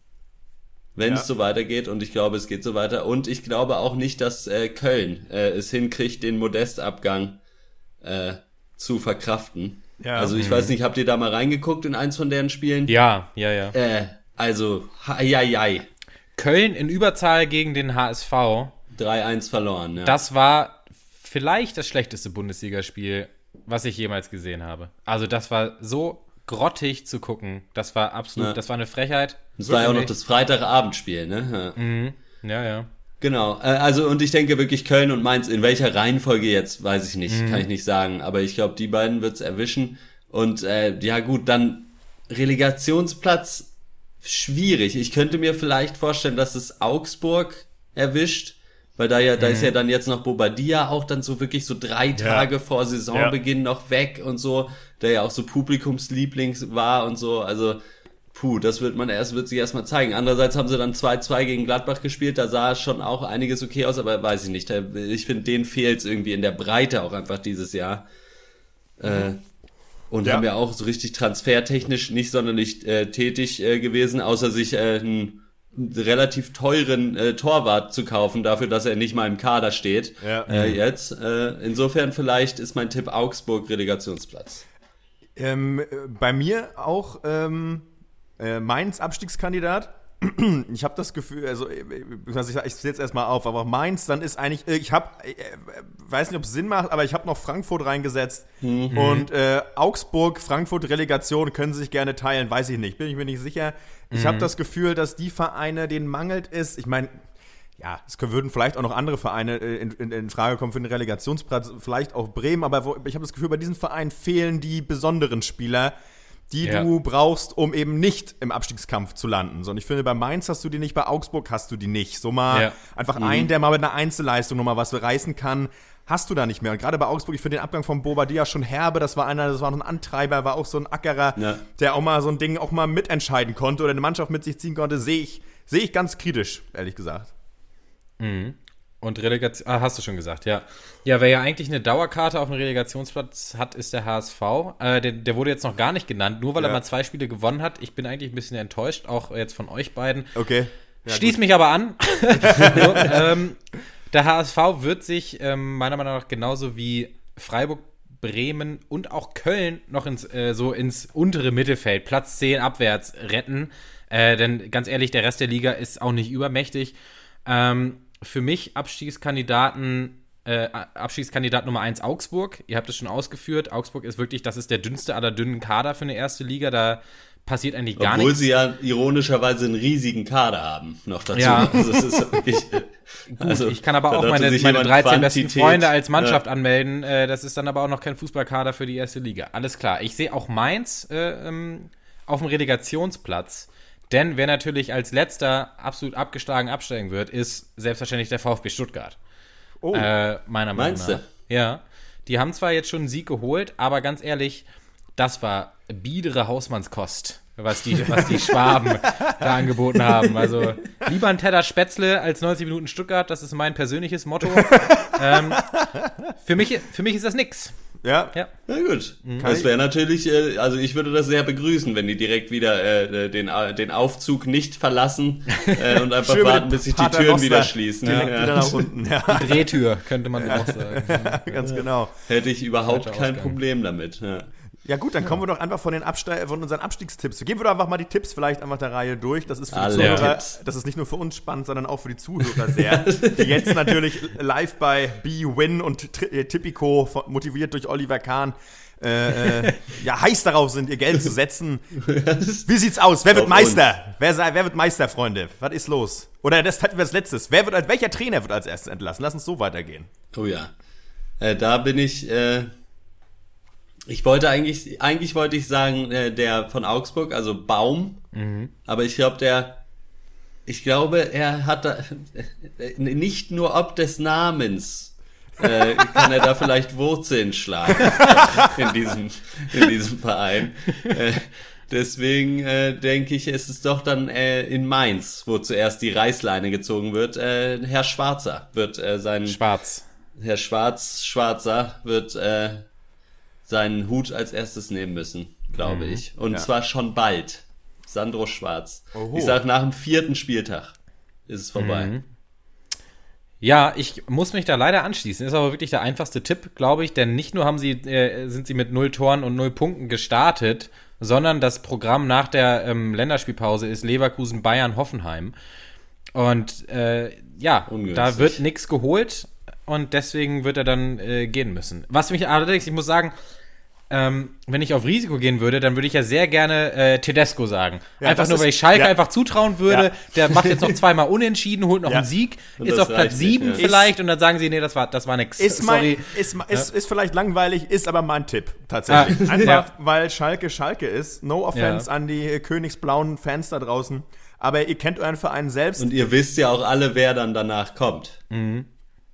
wenn ja. es so weitergeht. Und ich glaube, es geht so weiter. Und ich glaube auch nicht, dass äh, Köln äh, es hinkriegt, den Modestabgang äh, zu verkraften. Ja. Also ich mhm. weiß nicht, habt ihr da mal reingeguckt in eins von deren Spielen? Ja, ja, ja. Äh, also, ja, ja. Köln in Überzahl gegen den HSV. 3-1 verloren, ja. Das war vielleicht das schlechteste Bundesligaspiel, was ich jemals gesehen habe. Also das war so grottig zu gucken. Das war absolut, ja. das war eine Frechheit. Das war ja auch noch das Freitagabendspiel, ne? Ja, mhm. ja. ja. Genau, äh, also und ich denke wirklich Köln und Mainz, in welcher Reihenfolge jetzt, weiß ich nicht, mhm. kann ich nicht sagen, aber ich glaube, die beiden wird's erwischen und äh, ja gut, dann Relegationsplatz schwierig. Ich könnte mir vielleicht vorstellen, dass es Augsburg erwischt, weil da ja, da ist ja mhm. dann jetzt noch Bobadilla auch dann so wirklich so drei Tage ja. vor Saisonbeginn ja. noch weg und so der ja auch so Publikumsliebling war und so. Also, puh, das wird man erst, wird sich erstmal zeigen. Andererseits haben sie dann 2-2 gegen Gladbach gespielt, da sah schon auch einiges okay aus, aber weiß ich nicht. Ich finde, denen fehlt es irgendwie in der Breite auch einfach dieses Jahr. Äh, und ja. haben ja auch so richtig transfertechnisch nicht sonderlich äh, tätig äh, gewesen, außer sich äh, einen relativ teuren äh, Torwart zu kaufen, dafür, dass er nicht mal im Kader steht. Ja. Äh, jetzt. Äh, insofern vielleicht ist mein Tipp Augsburg Relegationsplatz. Ähm, bei mir auch ähm, äh, Mainz Abstiegskandidat. (clears throat) Ich habe das Gefühl, also äh, ich, ich zähle jetzt erstmal auf, aber Mainz, dann ist eigentlich, äh, ich habe, äh, weiß nicht, ob es Sinn macht, aber ich habe noch Frankfurt reingesetzt mhm. und äh, Augsburg, Frankfurt Relegation können sie sich gerne teilen, weiß ich nicht, bin ich mir nicht sicher. Ich mhm. habe das Gefühl, dass die Vereine, denen mangelt ist, ich meine, ja, es würden vielleicht auch noch andere Vereine äh, in, in, in, Frage kommen für den Relegationsplatz, vielleicht auch Bremen, aber ich habe das Gefühl, bei diesen Vereinen fehlen die besonderen Spieler, die ja. du brauchst, um eben nicht im Abstiegskampf zu landen. So, und ich finde, bei Mainz hast du die nicht, bei Augsburg hast du die nicht. So mal ja. einfach mhm. einen, der mal mit einer Einzelleistung nochmal was reißen kann, hast du da nicht mehr. Und gerade bei Augsburg, ich finde den Abgang von Bobadilla schon herbe. Das war einer, das war noch ein Antreiber, war auch so ein Ackerer, ja. der auch mal so ein Ding auch mal mitentscheiden konnte oder eine Mannschaft mit sich ziehen konnte. Sehe ich, sehe ich ganz kritisch, ehrlich gesagt. Mhm. Und Relegation, ah, hast du schon gesagt, ja. Ja, wer ja eigentlich eine Dauerkarte auf dem Relegationsplatz hat, ist der HSV. Äh, der, der, wurde jetzt noch gar nicht genannt, nur weil ja. er mal zwei Spiele gewonnen hat. Ich bin eigentlich ein bisschen enttäuscht, auch jetzt von euch beiden. Okay. Ja, Stieß gut. mich aber an. (laughs) so, ähm, der HSV wird sich ähm, meiner Meinung nach genauso wie Freiburg, Bremen und auch Köln noch ins, äh, so ins untere Mittelfeld, Platz 10 abwärts retten. Äh, denn ganz ehrlich, der Rest der Liga ist auch nicht übermächtig. Ähm, für mich Abstiegskandidaten, äh, Abstiegskandidat Nummer 1 Augsburg. Ihr habt es schon ausgeführt. Augsburg ist wirklich, das ist der dünnste aller dünnen Kader für eine erste Liga. Da passiert eigentlich gar Obwohl nichts. Obwohl sie ja ironischerweise einen riesigen Kader haben, noch dazu. Ja. (laughs) Also, es ist wirklich, (laughs) Gut, also, ich kann aber auch meine, meine 13 besten Freunde als Mannschaft ja. anmelden. Äh, das ist dann aber auch noch kein Fußballkader für die erste Liga. Alles klar. Ich sehe auch Mainz äh, ähm, auf dem Relegationsplatz. Denn wer natürlich als letzter absolut abgeschlagen absteigen wird, ist selbstverständlich der VfB Stuttgart. Oh, äh, meiner Meinung nach. Du? Ja. Die haben zwar jetzt schon einen Sieg geholt, aber ganz ehrlich, das war biedere Hausmannskost, was die, was die (laughs) Schwaben da angeboten haben. Also lieber ein Teller Spätzle als 90 Minuten Stuttgart, das ist mein persönliches Motto. (laughs) ähm, für, mich, für mich ist das nix. Ja. ja. Na gut. Mhm. Das wäre natürlich, äh, also ich würde das sehr begrüßen, wenn die direkt wieder äh, den, äh, den Aufzug nicht verlassen äh, und (laughs) einfach warten, bis sich die Türen wieder schließen. Ja, ja. Wieder nach unten. Ja. Die Drehtür, könnte man (laughs) ja. auch sagen. ganz genau. Hätte ich überhaupt kein Problem damit. Ja. Ja gut, dann kommen wir doch einfach von den Abste von unseren Abstiegstipps. Gehen wir doch einfach mal die Tipps vielleicht einfach der Reihe durch. Das ist für die Zuhörer, Tipps. das ist nicht nur für uns spannend, sondern auch für die Zuhörer sehr. die jetzt natürlich live bei B-Win und äh, Tipico motiviert durch Oliver Kahn äh, äh, ja, heiß darauf sind, ihr Geld zu setzen. (laughs) Wie sieht's aus? Wer wird Meister? Wer, wer, wird Meister, Freunde? Was ist los? Oder das hatten wir als letztes. Wer wird, welcher Trainer wird als erstes entlassen? Lass uns so weitergehen. Oh ja. Äh, da bin ich, äh, Ich wollte eigentlich, eigentlich wollte ich sagen, äh, der von Augsburg, also Baum. Mhm. Aber ich glaube, der, ich glaube, er hat da, äh, nicht nur ob des Namens, äh, kann er da (laughs) vielleicht Wurzeln schlagen (laughs) in diesem, in diesem Verein. Äh, deswegen äh, denke ich, ist es doch dann äh, in Mainz, wo zuerst die Reißleine gezogen wird. Äh, Herr Schwarzer wird äh, sein Schwarz. Herr Schwarz Schwarzer wird äh, seinen Hut als erstes nehmen müssen, glaube mhm. ich. Und ja. zwar schon bald. Sandro Schwarz. Oho. Ich sag nach dem vierten Spieltag ist es vorbei. Mhm. Ja, ich muss mich da leider anschließen. Ist aber wirklich der einfachste Tipp, glaube ich, denn nicht nur haben sie, äh, sind sie mit null Toren und null Punkten gestartet, sondern das Programm nach der ähm, Länderspielpause ist Leverkusen, Bayern, Hoffenheim. Und äh, ja, Ungünstig. da wird nichts geholt und deswegen wird er dann äh, gehen müssen. Was mich allerdings, ich muss sagen, ähm, wenn ich auf Risiko gehen würde, dann würde ich ja sehr gerne äh, Tedesco sagen. Ja, einfach nur, weil ich Schalke ja. einfach zutrauen würde. Ja. Der macht jetzt noch (laughs) zweimal unentschieden, holt noch einen Sieg, und ist auf Platz 7 vielleicht und dann sagen sie, nee, das war, das war nix. Ist, Sorry. Mein, ist, ist, ist vielleicht langweilig, ist aber mein Tipp tatsächlich. Ah. (laughs) Einfach, weil Schalke Schalke ist. No offense an die königsblauen Fans da draußen. Aber ihr kennt euren Verein selbst. Und ihr wisst ja auch alle, wer dann danach kommt. Mhm.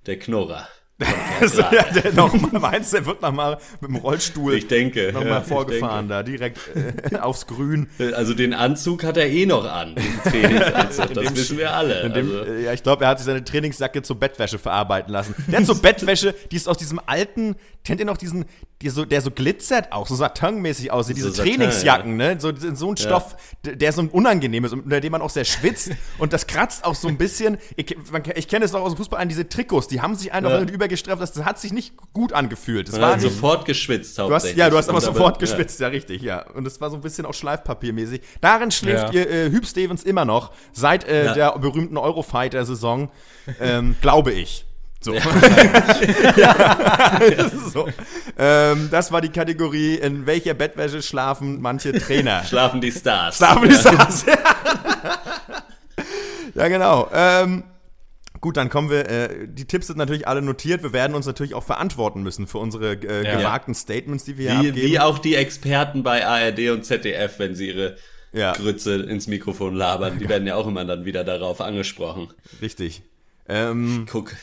Der Knurrer (laughs) so, ja, der (laughs) noch mal, meinst du, der wird nochmal mit dem Rollstuhl ich denke, nochmal ja, vorgefahren da, direkt äh, aufs Grün. (laughs) Also den Anzug hat er eh noch an, Trainingsanzug, das wissen wir alle. Dem, also. Äh, ja, ich glaube, er hat sich seine Trainingsjacke zur Bettwäsche verarbeiten lassen. Der hat so Bettwäsche, die ist aus diesem alten, kennt ihr noch diesen, die so, der so glitzert auch, so satinmäßig aussieht, diese so Trainingsjacken, ja. ne? So, so ein Stoff, ja. der so unangenehm ist, unter dem man auch sehr schwitzt (laughs) und das kratzt auch so ein bisschen. Ich, ich kenne es auch aus dem Fußball an, diese Trikots, die haben sich einfach ja. übergestrafft, das, das hat sich nicht gut angefühlt. Das war sofort geschwitzt du hast, Ja, du hast aber sofort geschwitzt, ja. richtig, ja. Und es war so ein bisschen auch Schleifpapiermäßig. Darin schläft ihr äh, Hüb Stevens immer noch, seit äh, der berühmten Eurofighter-Saison, ähm, glaube ich. So. Ja. (laughs) (laughs) so. Ähm, das war die Kategorie, in welcher Bettwäsche schlafen manche Trainer. (laughs) Schlafen die Stars. Schlafen die Stars. ja, genau. Ähm, gut, dann kommen wir. Äh, die Tipps sind natürlich alle notiert. Wir werden uns natürlich auch verantworten müssen für unsere äh, ja. gewagten Statements, die wir wie, hier abgeben. Wie auch die Experten bei ARD und ZDF, wenn sie ihre ja. Grütze ins Mikrofon labern. Die werden ja auch immer dann wieder darauf angesprochen. Richtig. Ähm, Guck,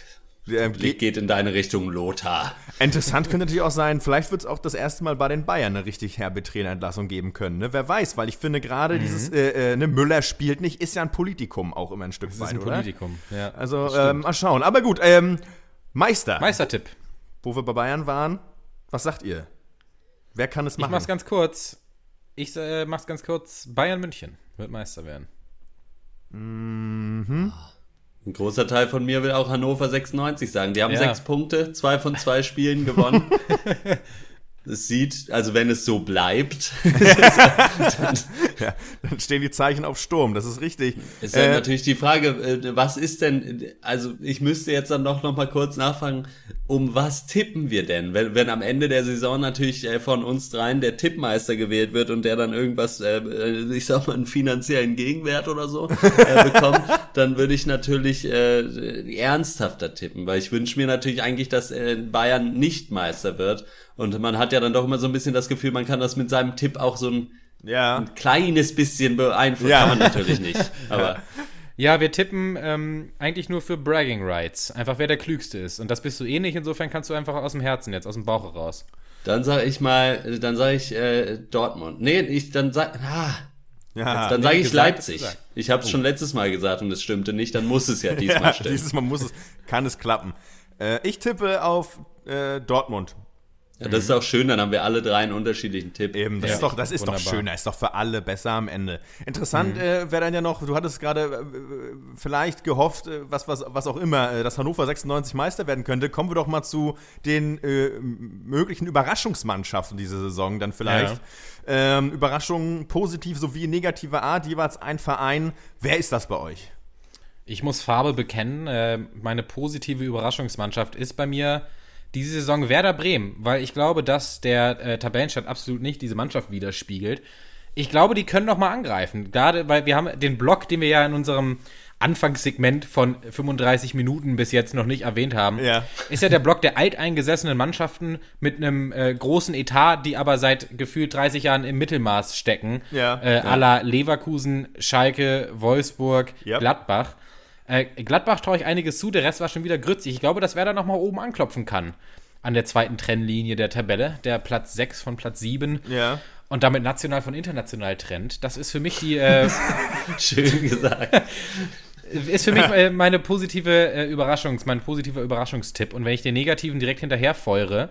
der Blick geht in deine Richtung, Lothar. Interessant könnte natürlich auch sein, vielleicht wird es auch das erste Mal bei den Bayern eine richtig herbe Trainerentlassung geben können. Ne? Wer weiß, weil ich finde gerade mhm. dieses, äh, äh, ne, Müller spielt nicht, ist ja ein Politikum auch immer ein Stück das weit, ist ein oder? Politikum, ja. Also ähm, mal schauen. Aber gut, ähm, Meister. Meistertipp. Wo wir bei Bayern waren, was sagt ihr? Wer kann es machen? Ich mach's ganz kurz. Ich äh, mach's ganz kurz. Bayern München wird Meister werden. Mhm. Oh. Ein großer Teil von mir will auch Hannover 96 sagen. Die haben ja. sechs Punkte, zwei von zwei Spielen gewonnen. (laughs) Es sieht, also wenn es so bleibt, (laughs) (laughs) dann, ja, dann, stehen die Zeichen auf Sturm, das ist richtig. Ist äh, natürlich die Frage, äh, was ist denn, also ich müsste jetzt dann doch noch mal kurz nachfragen, um was tippen wir denn? Wenn, wenn am Ende der Saison natürlich äh, von uns dreien der Tippmeister gewählt wird und der dann irgendwas, ich sag mal, einen finanziellen Gegenwert oder so (laughs) bekommt, dann würde ich natürlich äh, ernsthafter tippen, weil ich wünsche mir natürlich eigentlich, dass Bayern nicht Meister wird und man hat ja dann doch immer so ein bisschen das Gefühl, man kann das mit seinem Tipp auch so ein, ja. ein kleines bisschen beeinflussen. Ja. Kann man natürlich nicht. (laughs) Aber. Ja, wir tippen ähm, eigentlich nur für Bragging Rights. Einfach wer der Klügste ist. Und das bist du eh nicht. Insofern kannst du einfach aus dem Herzen jetzt, aus dem Bauch heraus. Dann sage ich mal, dann sage ich äh, Dortmund. Nee, ich dann sag, ah, ja, dann sage ich Leipzig. Ich habe es oh. schon letztes Mal gesagt und es stimmte nicht. Dann muss es ja (laughs) diesmal ja, stimmen. Dieses Mal muss es, kann es klappen. Äh, ich tippe auf äh, Dortmund. Ja, das ist auch schön, dann haben wir alle drei einen unterschiedlichen Tipp. Eben, das ja. ist doch, das ist doch schöner, ist doch für alle besser am Ende. Interessant mhm. äh, wäre dann ja noch, du hattest gerade äh, vielleicht gehofft, äh, was, was, was auch immer, äh, dass Hannover 96 Meister werden könnte. Kommen wir doch mal zu den äh, möglichen Überraschungsmannschaften diese Saison dann vielleicht. Ja. Ähm, Überraschungen positiv sowie negativer Art, jeweils ein Verein. Wer ist das bei euch? Ich muss Farbe bekennen. Äh, meine positive Überraschungsmannschaft ist bei mir diese Saison Werder Bremen, weil ich glaube, dass der äh, Tabellenstand absolut nicht diese Mannschaft widerspiegelt. Ich glaube, die können noch mal angreifen. Gerade, weil wir haben den Block, den wir ja in unserem Anfangssegment von 35 Minuten bis jetzt noch nicht erwähnt haben, ja. ist ja der Block der alteingesessenen Mannschaften mit einem äh, großen Etat, die aber seit gefühlt 30 Jahren im Mittelmaß stecken. Ja. Äh, ja. la Leverkusen, Schalke, Wolfsburg, yep. Gladbach. Äh, Gladbach traue ich einiges zu, der Rest war schon wieder grützig. Ich glaube, dass wer da nochmal oben anklopfen kann an der zweiten Trennlinie der Tabelle, der Platz 6 von Platz 7. Ja. Und damit national von international trennt. Das ist für mich die. Äh, (laughs) Schön gesagt. (laughs) ist für mich äh, meine positive äh, Überraschungs, mein positiver Überraschungstipp. Und wenn ich den negativen direkt hinterher feuere,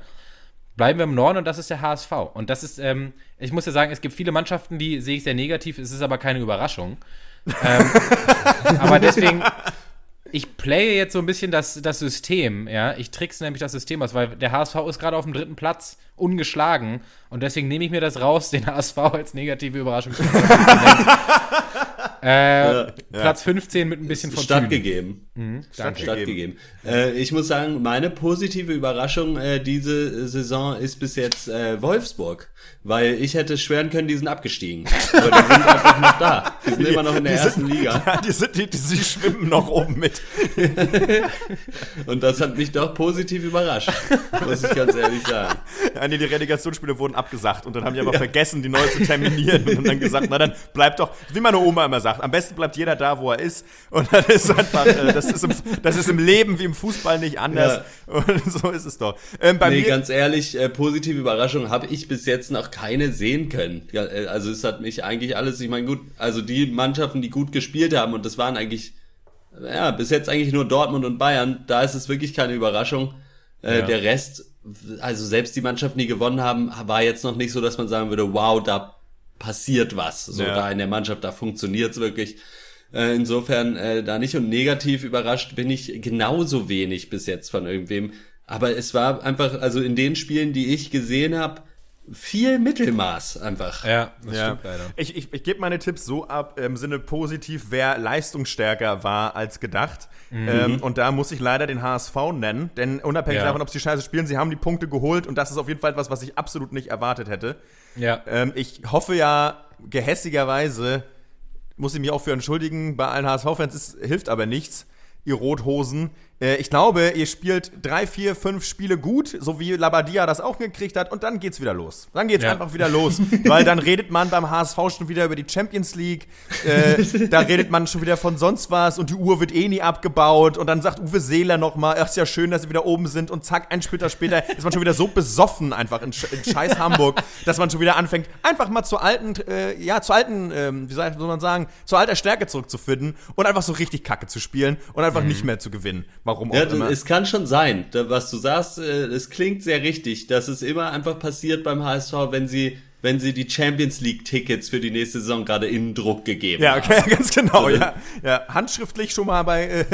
bleiben wir im Norden und das ist der HSV. Und das ist, ähm, ich muss ja sagen, es gibt viele Mannschaften, die sehe ich sehr negativ, es ist aber keine Überraschung. Ähm, (laughs) aber deswegen, ich playe jetzt so ein bisschen das, das System, ja. Ich trickse nämlich das System aus, weil der HSV ist gerade auf dem dritten Platz ungeschlagen und deswegen nehme ich mir das raus, den HSV als negative Überraschung zu (laughs) äh, ja, Platz 15 mit ein bisschen von Stattgegeben. Mhm, Stattgegeben. Äh, ich muss sagen, meine positive Überraschung äh, diese Saison ist bis jetzt äh, Wolfsburg. Weil ich hätte schwören können, die sind abgestiegen. (laughs) Aber die sind einfach noch da. Die sind die, immer noch in der ersten sind, Liga. (laughs) Ja, die, sind, die, die, die schwimmen noch oben mit. (laughs) Und das hat mich doch positiv überrascht. Muss ich ganz ehrlich sagen. Ja, nee, die Relegationsspiele wurden abgesagt. Und dann haben die aber ja. vergessen, die neu zu terminieren. Und dann gesagt, na dann bleibt doch, wie meine Oma immer sagt, am besten bleibt jeder da, wo er ist. Und dann ist einfach, äh, das, ist im, das ist im Leben wie im Fußball nicht anders. Ja. Und so ist es doch. Ähm, bei nee, mir, ganz ehrlich, äh, positive Überraschung habe ich bis jetzt noch keine sehen können. Äh, also es hat mich eigentlich alles, ich meine, gut, also die Mannschaften, die gut gespielt haben, und das waren eigentlich, ja, bis jetzt eigentlich nur Dortmund und Bayern, da ist es wirklich keine Überraschung. Äh, ja. Der Rest, also selbst die Mannschaften, die gewonnen haben, war jetzt noch nicht so, dass man sagen würde, wow, da passiert was. So ja. da in der Mannschaft, da funktioniert's wirklich. Äh, insofern äh, da nicht und negativ überrascht bin ich genauso wenig bis jetzt von irgendwem. Aber es war einfach, also in den Spielen, die ich gesehen habe, viel Mittelmaß einfach. Ja, das ja. stimmt leider. Ich, ich, ich gebe meine Tipps so ab, im Sinne positiv, wer leistungsstärker war als gedacht. Mhm. Ähm, und da muss ich leider den HSV nennen, denn unabhängig ja. davon, ob sie scheiße spielen, sie haben die Punkte geholt und das ist auf jeden Fall etwas, was ich absolut nicht erwartet hätte. Ja. Ähm, ich hoffe ja gehässigerweise, muss ich mich auch für entschuldigen, bei allen HSV-Fans, hilft aber nichts, ihr Rothosen, ich glaube, ihr spielt drei, vier, fünf Spiele gut, so wie Labadia das auch gekriegt hat, und dann geht's wieder los. Dann geht's ja. einfach wieder los. weil dann redet man beim HSV schon wieder über die Champions League, äh, da redet man schon wieder von sonst was und die Uhr wird eh nie abgebaut und dann sagt Uwe Seeler nochmal, ach, ist ja schön, dass sie wieder oben sind und zack, ein Splitter später ist man schon wieder so besoffen einfach in, in scheiß Hamburg, dass man schon wieder anfängt, einfach mal zur alten, äh, ja, zur alten, ähm, wie soll man sagen, zur alter Stärke zurückzufinden und einfach so richtig Kacke zu spielen und einfach mhm. nicht mehr zu gewinnen. Warum auch ja, immer. Es kann schon sein, was du sagst, äh, es klingt sehr richtig, dass es immer einfach passiert beim HSV, wenn sie wenn sie die Champions League Tickets für die nächste Saison gerade in Druck gegeben ja, okay, (laughs) haben. Ja, ganz genau, ja. ja. Handschriftlich schon mal bei äh,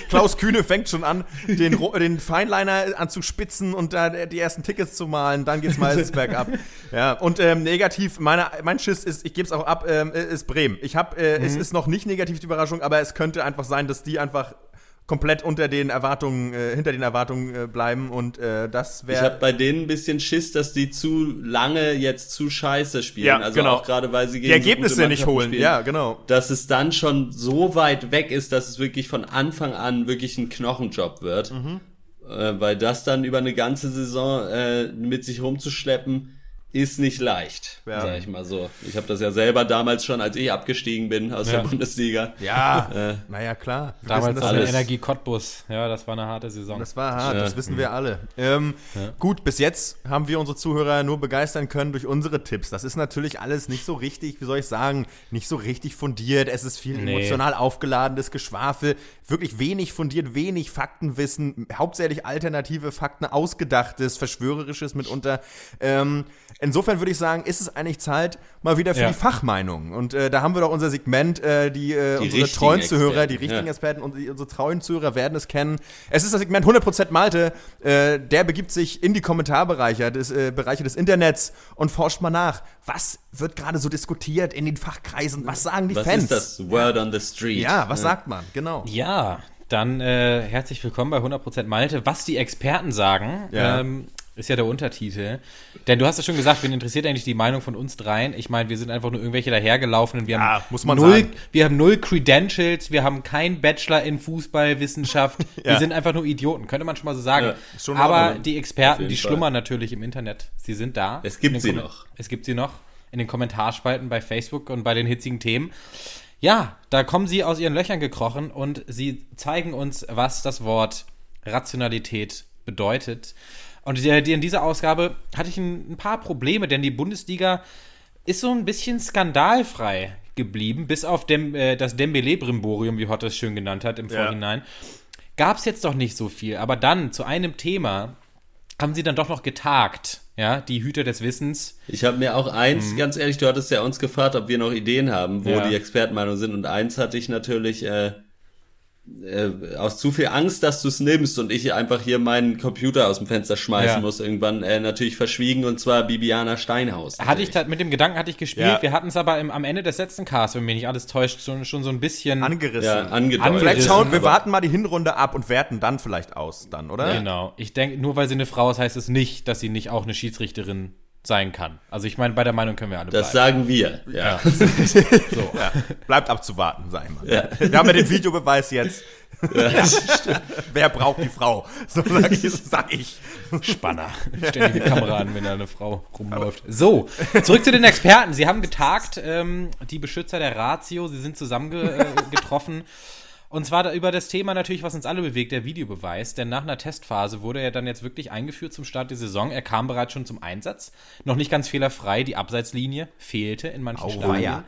(laughs) Klaus Kühne fängt schon an, den, den Feinliner anzuspitzen und da die ersten Tickets zu malen, dann geht's meistens (laughs) bergab. Ja, und ähm, negativ, meine, mein Schiss ist, ich gebe es auch ab, ähm, ist Bremen. Ich habe, äh, mhm. es ist noch nicht negativ die Überraschung, aber es könnte einfach sein, dass die einfach komplett unter den Erwartungen, äh, hinter den Erwartungen äh, bleiben und äh, das wäre. Ich habe bei denen ein bisschen Schiss, dass die zu lange jetzt zu scheiße spielen. Ja, also genau. auch gerade weil sie gegen die Ergebnisse so nicht holen. Spielen, ja, genau. Dass es dann schon so weit weg ist, dass es wirklich von Anfang an wirklich ein Knochenjob wird. Mhm. Äh, weil das dann über eine ganze Saison äh, mit sich rumzuschleppen, ist nicht leicht, ja. sag ich mal so. Ich habe das ja selber damals schon, als ich abgestiegen bin aus ja. der Bundesliga. Ja, äh, naja, klar. Wir damals alles. Energie Cottbus. Ja, das war eine harte Saison. Das war hart, ja. das wissen wir alle. Ähm, gut, bis jetzt haben wir unsere Zuhörer nur begeistern können durch unsere Tipps. Das ist natürlich alles nicht so richtig, wie soll ich sagen, nicht so richtig fundiert. Es ist viel nee. emotional aufgeladenes Geschwafel, wirklich wenig fundiert, wenig Faktenwissen, hauptsächlich alternative Fakten, ausgedachtes, verschwörerisches mitunter. Ähm, insofern würde ich sagen, ist es eigentlich Zeit mal wieder für ja. die Fachmeinung. Und äh, da haben wir doch unser Segment, äh, die, äh, die unsere treuen Zuhörer, die richtigen ja. Experten und die, unsere treuen Zuhörer werden es kennen. Es ist das Segment 100% Malte. Äh, der begibt sich in die Kommentarbereiche des, äh, Bereiche des Internets und forscht mal nach. Was wird gerade so diskutiert in den Fachkreisen? Was sagen die was Fans? Was ist das Word on the Street? Ja, was sagt man? Genau. Ja, dann äh, herzlich willkommen bei 100% Malte. Was die Experten sagen. Ja. Ähm, Ist ja der Untertitel. Denn du hast ja schon gesagt, wen interessiert eigentlich die Meinung von uns dreien? Ich meine, wir sind einfach nur irgendwelche dahergelaufenen. Wir haben, muss man null, sagen. wir haben null Credentials, wir haben keinen Bachelor in Fußballwissenschaft. (laughs) Ja. Wir sind einfach nur Idioten, könnte man schon mal so sagen. Ja, Aber die Experten, die Fall. schlummern natürlich im Internet. Sie sind da. Es gibt sie Kommen- noch. Es gibt sie noch in den Kommentarspalten bei Facebook und bei den hitzigen Themen. Ja, da kommen sie aus ihren Löchern gekrochen und sie zeigen uns, was das Wort Rationalität bedeutet. Und in dieser Ausgabe hatte ich ein, paar Probleme, denn die Bundesliga ist so ein bisschen skandalfrei geblieben, bis auf dem, äh, das Dembele-Brimborium, wie Hott es schön genannt hat im Ja. Vorhinein. Gab es jetzt doch nicht so viel. Aber dann zu einem Thema haben sie dann doch noch getagt, ja, die Hüter des Wissens. Ich habe mir auch eins, ganz ehrlich, du hattest ja uns gefragt, ob wir noch Ideen haben, wo Ja. die Expertenmeinungen sind. Und eins hatte ich natürlich äh, äh, aus zu viel Angst, dass du es nimmst und ich einfach hier meinen Computer aus dem Fenster schmeißen Ja. muss, irgendwann äh, natürlich verschwiegen, und zwar Bibiana Steinhaus. Hatte ich mit dem Gedanken hatte ich gespielt. Ja. Wir hatten es aber im, am Ende des letzten Casts, wenn mich nicht alles täuscht, schon, schon so ein bisschen. Angerissen. ja, angedeutet. Vielleicht schauen, wir warten mal die Hinrunde ab und werten dann vielleicht aus, dann, oder? Genau. Ich denke, nur weil sie eine Frau ist, heißt es nicht, dass sie nicht auch eine Schiedsrichterin sein kann. Also ich meine, bei der Meinung können wir alle Das bleiben. sagen wir. Ja. So. Ja, bleibt abzuwarten, sag ich mal. Wir haben ja den Videobeweis jetzt. Wer braucht die Frau? So sag ich. Sag ich. Spanner. Ständige Kamera an, wenn da eine Frau rumläuft. So, zurück zu den Experten. Sie haben getagt, ähm, die Beschützer der Ratio, sie sind zusammengetroffen. Und zwar über das Thema natürlich, was uns alle bewegt, der Videobeweis. Denn nach einer Testphase wurde er dann jetzt wirklich eingeführt zum Start der Saison. Er kam bereits schon zum Einsatz. Noch nicht ganz fehlerfrei. Die Abseitslinie fehlte in manchen Stadien. Auweia.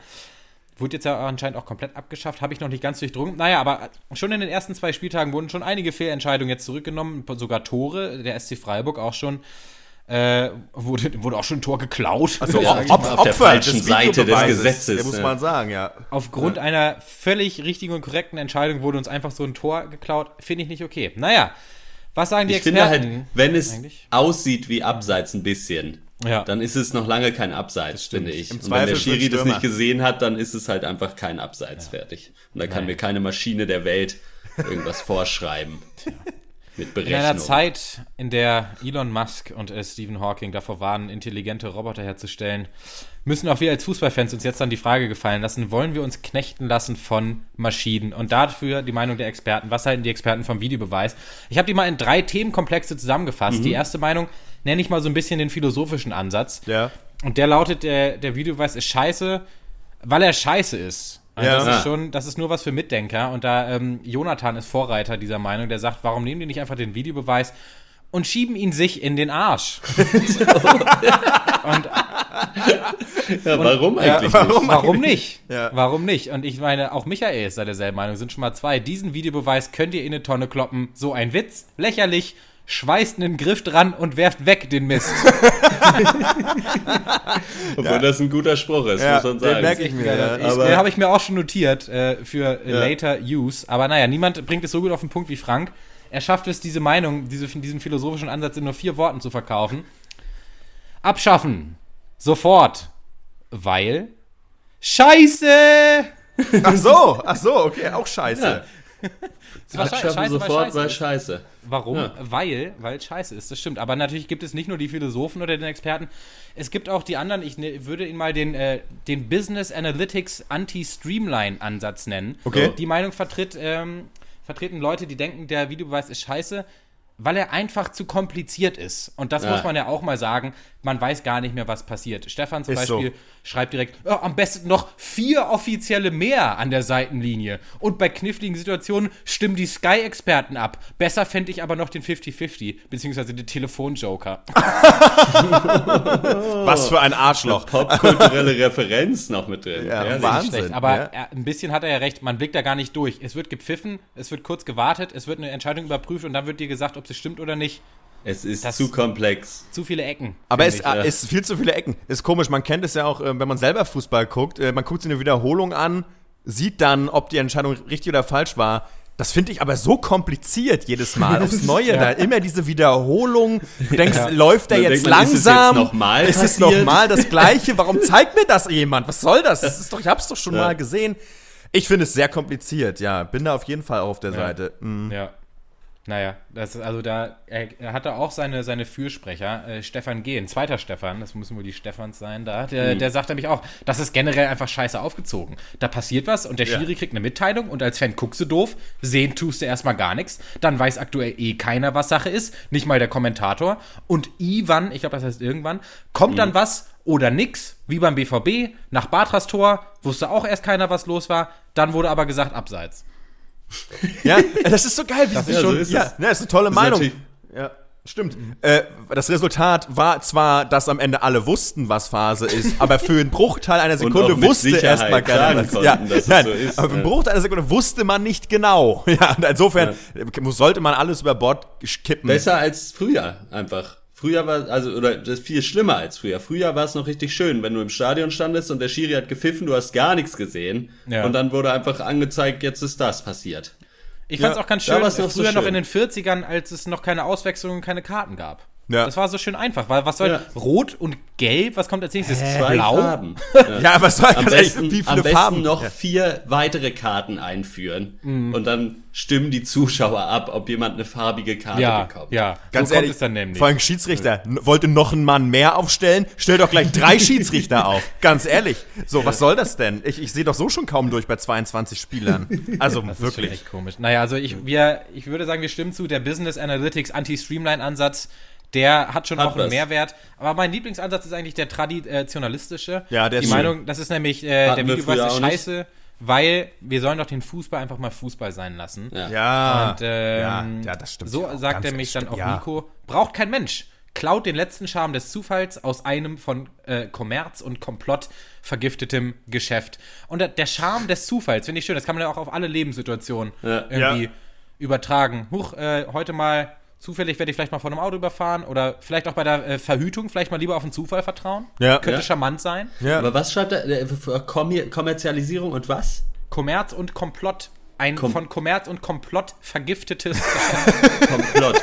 Wurde jetzt ja anscheinend auch komplett abgeschafft, habe ich noch nicht ganz durchdrungen. Naja, aber schon in den ersten zwei Spieltagen wurden schon einige Fehlentscheidungen jetzt zurückgenommen, sogar Tore. Der SC Freiburg auch schon, äh, wurde, wurde auch schon ein Tor geklaut. Also Ja, Op auf der Opfer falschen des Seite des Gesetzes, muss ja. man sagen, ja. Aufgrund einer völlig richtigen und korrekten Entscheidung wurde uns einfach so ein Tor geklaut. Finde ich nicht okay. Naja, was sagen die Ich finde Experten? halt, wenn es eigentlich? aussieht wie Abseits ein bisschen, Ja. dann ist es noch lange kein Abseits, finde ich. Im Und wenn der Zweifel Schiri das nicht gesehen hat, dann ist es halt einfach kein Abseits fertig. Und da kann Nein. mir keine Maschine der Welt irgendwas vorschreiben. Mit In Berechnung. einer Zeit, in der Elon Musk und äh, Stephen Hawking davor warnen, intelligente Roboter herzustellen, müssen auch wir als Fußballfans uns jetzt dann die Frage gefallen lassen, wollen wir uns knechten lassen von Maschinen? Und dafür die Meinung der Experten. Was halten die Experten vom Videobeweis? Ich habe die mal in drei Themenkomplexe zusammengefasst. Die erste Meinung nenne ich mal so ein bisschen den philosophischen Ansatz. Ja. Und der lautet, der, der Videobeweis ist scheiße, weil er scheiße ist. Also Ja. das ist schon, das ist nur was für Mitdenker. Und da ähm, Jonathan ist Vorreiter dieser Meinung, der sagt, warum nehmen die nicht einfach den Videobeweis und schieben ihn sich in den Arsch? (laughs) und ja, warum eigentlich warum? nicht? warum nicht? Ja. Warum nicht? Und ich meine, auch Michael ist da derselben Meinung, sind schon mal zwei. Diesen Videobeweis könnt ihr in eine Tonne kloppen. So ein Witz, lächerlich. Schweißt einen Griff dran und werft weg den Mist. (laughs) Obwohl das ein guter Spruch ist, Ja, muss man den sagen. merke ich mir. Ja. Ich, den habe ich mir auch schon notiert äh, für Ja. later use. Aber naja, niemand bringt es so gut auf den Punkt wie Frank. Er schafft es, diese Meinung, diese, diesen philosophischen Ansatz in nur vier Worten zu verkaufen. Abschaffen. Sofort. Weil. Scheiße! Ach so, ach so, okay, auch scheiße. Es war schei- Abschaffen weil sofort, weil ist. scheiße. Warum? Ja. Weil, weil es scheiße ist, das stimmt. Aber natürlich gibt es nicht nur die Philosophen oder den Experten, es gibt auch die anderen, ich ne, würde ihn mal den, äh, den Business Analytics Anti-Streamline-Ansatz nennen. Okay. Die Meinung vertritt, ähm, vertreten Leute, die denken, der Videobeweis ist scheiße, weil er einfach zu kompliziert ist. Und das Ja. muss man ja auch mal sagen, man weiß gar nicht mehr, was passiert. Stefan zum Ist so. Beispiel schreibt direkt, "Ja, am besten noch vier Offizielle mehr an der Seitenlinie. Und bei kniffligen Situationen stimmen die Sky-Experten ab. Besser fände ich aber noch den 50-50, beziehungsweise den Telefonjoker. (laughs) Was für ein Arschloch. Popkulturelle Referenz noch mit drin. Ja, Ehrlich. Wahnsinn. schlecht. Aber ja. er, ein bisschen hat er ja recht, man blickt da gar nicht durch. Es wird gepfiffen, es wird kurz gewartet, es wird eine Entscheidung überprüft und dann wird dir gesagt, ob sie stimmt oder nicht. Es ist Das- zu komplex. Zu viele Ecken. Aber es ich. äh, ist viel zu viele Ecken. Ist komisch, man kennt es ja auch, äh, wenn man selber Fußball guckt. Äh, Man guckt sich eine Wiederholung an, sieht dann, ob die Entscheidung richtig oder falsch war. Das finde ich aber so kompliziert jedes (laughs) Mal aufs Neue. Da immer diese Wiederholung. Du denkst, läuft der jetzt denkt man, ist es langsam? jetzt noch mal ist es nochmal das (laughs) Gleiche? Warum zeigt mir das jemand? Was soll das? das ist doch, ich hab's doch schon Ja. mal gesehen. Ich finde es sehr kompliziert, ja. Bin da auf jeden Fall auch auf der Seite. Mhm. Ja. Naja, das ist also da, er, er hatte auch seine, seine Fürsprecher, äh, Stefan G., ein zweiter Stefan, das müssen wohl die Stefans sein, da, der, mhm. der sagt nämlich auch, das ist generell einfach scheiße aufgezogen. Da passiert was und der Schiri ja. kriegt eine Mitteilung und als Fan guckst du doof, sehen tust du erstmal gar nichts, dann weiß aktuell eh keiner, was Sache ist, nicht mal der Kommentator und Ivan, ich glaube, das heißt irgendwann, kommt mhm. dann was oder nix, wie beim BVB, nach Batras Tor, wusste auch erst keiner, was los war, dann wurde aber gesagt, abseits ja, das ist so geil, wie das ist schon. So ja, das ist eine tolle das Meinung. Ja. Stimmt. Äh, das Resultat war zwar, dass am Ende alle wussten, was Phase ist, (laughs) aber für einen Bruchteil einer Sekunde wusste erstmal keiner, was ja, nein, so ist, Aber für einen Bruchteil einer Sekunde wusste man nicht genau. (laughs) Ja, und insofern ja. sollte man alles über Bord kippen. Besser als früher einfach. Früher war, also, oder das ist viel schlimmer als früher. Früher war es noch richtig schön, wenn du im Stadion standest und der Schiri hat gepfiffen, du hast gar nichts gesehen. Ja. Und dann wurde einfach angezeigt, jetzt ist das passiert. Ich fand es ja, auch ganz schön, noch früher so schön. noch in den 40ern, als es noch keine Auswechslungen und keine Karten gab. Ja. Das war so schön einfach, weil was soll ja. Rot und Gelb, was kommt als nächstes? Zwei Blau? Farben. (laughs) Ja, ja was soll am besten, wie viele am besten Farben? noch vier weitere Karten einführen mhm. und dann stimmen die Zuschauer ab, ob jemand eine farbige Karte ja, bekommt. Ja, ganz so ehrlich, dann nämlich. Vor allem Schiedsrichter wollte noch einen Mann mehr aufstellen, stell doch gleich drei (laughs) Schiedsrichter auf. Ganz ehrlich. So, was soll das denn? Ich, ich sehe doch so schon kaum durch bei 22 Spielern. Also (laughs) das wirklich. Ist echt komisch. Naja, also ich, wir, ich würde sagen, wir stimmen zu der Business Analytics Anti-Streamline-Ansatz der hat schon hat auch einen. Mehrwert. Aber mein Lieblingsansatz ist eigentlich der traditionalistische. Ja, der Die ist Meinung, das ist nämlich, äh, der Videobeweis ist scheiße, weil wir sollen doch den Fußball einfach mal Fußball sein lassen. Ja, ja, Und, ähm, ja, das stimmt. So sagt er mich dann auch ja. Nico, braucht kein Mensch. Klaut den letzten Charme des Zufalls aus einem von äh, Kommerz und Komplott vergiftetem Geschäft. Und der Charme des Zufalls, finde ich schön, das kann man ja auch auf alle Lebenssituationen ja. irgendwie übertragen. Huch, äh, heute mal Zufällig werde ich vielleicht mal von einem Auto überfahren oder vielleicht auch bei der äh, Verhütung vielleicht mal lieber auf den Zufall vertrauen. Ja. Könnte ja. charmant sein. Ja. Aber was schreibt er? Äh, Kommerzialisierung und was? Kommerz und Komplott. Ein Kom von Kommerz und Komplott vergiftetes (laughs) Komplott.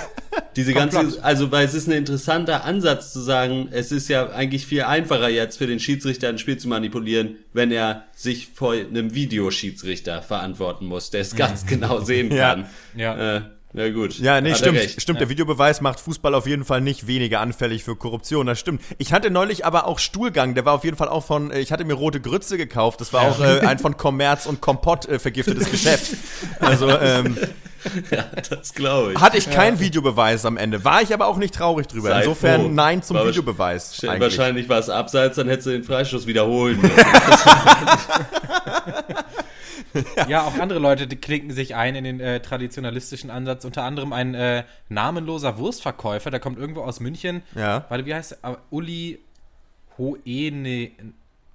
Diese ganze, also weil es ist ein interessanter Ansatz zu sagen, es ist ja eigentlich viel einfacher jetzt für den Schiedsrichter ein Spiel zu manipulieren, wenn er sich vor einem Videoschiedsrichter verantworten muss, der es ganz genau sehen (laughs) kann. Ja. ja. Äh, ja, gut. Ja, nee, Hat stimmt. Stimmt, ja. der Videobeweis macht Fußball auf jeden Fall nicht weniger anfällig für Korruption. Das stimmt. Ich hatte neulich aber auch Stuhlgang. Der war auf jeden Fall auch von, ich hatte mir rote Grütze gekauft. Das war auch äh, ein von Kommerz und Kompott äh, vergiftetes (laughs) Geschäft. Also, ähm, (laughs) ja, das glaube ich. Hatte ich keinen ja. Videobeweis am Ende. War ich aber auch nicht traurig drüber. Sei Insofern froh. nein zum war Videobeweis. Wahrscheinlich war es abseits, dann hättest du den Freistoß wiederholen müssen. (laughs) ja. auch andere Leute klinken sich ein in den äh, traditionalistischen Ansatz. Unter anderem ein äh, namenloser Wurstverkäufer, der kommt irgendwo aus München. Ja. Warte, wie heißt er? Uh, Uli Hoene,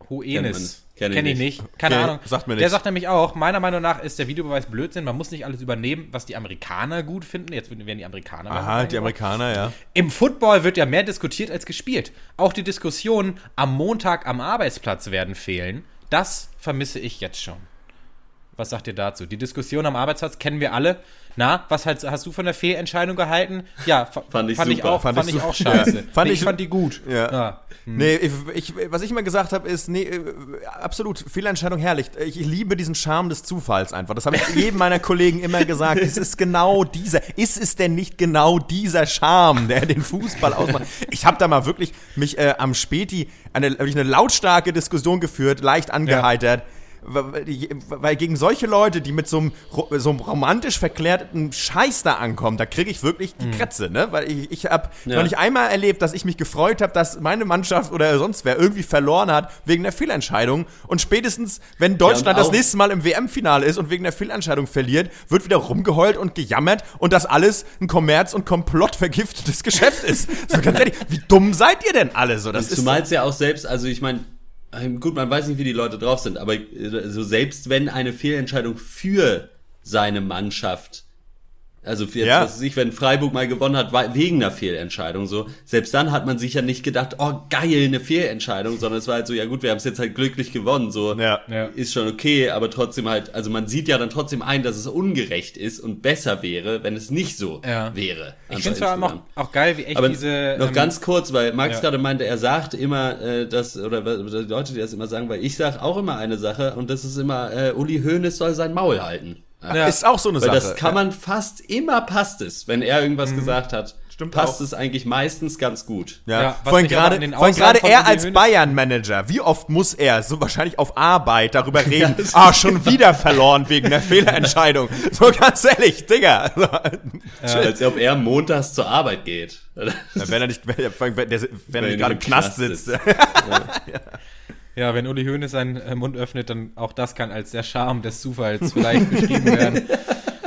Hoenis. Kenne kenn ich nicht. nicht. Keine okay. Ahnung. Sagt mir nichts. Der sagt nämlich auch, meiner Meinung nach ist der Videobeweis Blödsinn. Man muss nicht alles übernehmen, was die Amerikaner gut finden. Jetzt werden die Amerikaner. Aha, die Amerikaner, ja. Im Football wird ja mehr diskutiert als gespielt. Auch die Diskussionen am Montag am Arbeitsplatz werden fehlen. Das vermisse ich jetzt schon. Was sagt ihr dazu? Die Diskussion am Arbeitsplatz kennen wir alle. Na, was hast, hast du von der Fehlentscheidung gehalten? Ja, fand ich, fand ich auch, fand, fand ich, auch scheiße. Ja. Fand nee, ich, fand die gut. Ja. ja. Hm. Nee, ich, ich, was ich immer gesagt habe, ist, nee, äh, absolut, Fehlentscheidung herrlich. Ich, ich liebe diesen Charme des Zufalls einfach. Das habe ich jedem (laughs) meiner Kollegen immer gesagt. Es ist genau dieser, ist es denn nicht genau dieser Charme, der den Fußball ausmacht? Ich habe da mal wirklich mich äh, am Späti eine, eine lautstarke Diskussion geführt, leicht angeheitert. Ja weil gegen solche Leute, die mit so einem, so einem romantisch verklärten Scheiß da ankommen, da kriege ich wirklich die mhm. Krätze, ne? Weil ich, ich habe ja. noch nicht einmal erlebt, dass ich mich gefreut habe, dass meine Mannschaft oder sonst wer irgendwie verloren hat wegen der Fehlentscheidung. Und spätestens, wenn Deutschland ja, das nächste Mal im WM-Finale ist und wegen der Fehlentscheidung verliert, wird wieder rumgeheult und gejammert und das alles ein Kommerz- und Komplott vergiftetes Geschäft ist. So ganz (laughs) ehrlich, wie dumm seid ihr denn alle so? Das Zumal es ja auch selbst, also ich meine, gut, man weiß nicht, wie die Leute drauf sind, aber so selbst wenn eine Fehlentscheidung für seine Mannschaft also jetzt, ja. was weiß ich, wenn Freiburg mal gewonnen hat, wegen einer Fehlentscheidung so, selbst dann hat man sich ja nicht gedacht, oh geil, eine Fehlentscheidung, sondern es war halt so, ja gut, wir haben es jetzt halt glücklich gewonnen, so ja. ist schon okay, aber trotzdem halt, also man sieht ja dann trotzdem ein, dass es ungerecht ist und besser wäre, wenn es nicht so ja. wäre. Ich finde es vor allem auch, auch, geil, wie echt aber diese. Noch ähm, ganz kurz, weil Max ja. gerade meinte, er sagt immer, äh, dass, oder die Leute, die das immer sagen, weil ich sage auch immer eine Sache und das ist immer, äh, Uli Hoeneß soll sein Maul halten. Ja. Ist auch so eine Weil Sache. Das kann man fast immer passt es, wenn er irgendwas mhm. gesagt hat. Stimmt passt auch. es eigentlich meistens ganz gut. Ja, ja vor allem gerade er als Bayern-Manager, wie oft muss er so wahrscheinlich auf Arbeit darüber (laughs) reden, ja, ah, schon wieder (laughs) verloren wegen der Fehlerentscheidung. (laughs) So ganz ehrlich, Digga. Ja. Als ob er montags zur Arbeit geht. Ja, wenn er nicht, wenn, wenn, der, wenn er nicht gerade im Knast sitzt. sitzt. Ja, wenn Uli Hoeneß seinen äh, Mund öffnet, dann auch das kann als der Charme des Zufalls vielleicht beschrieben (laughs) werden.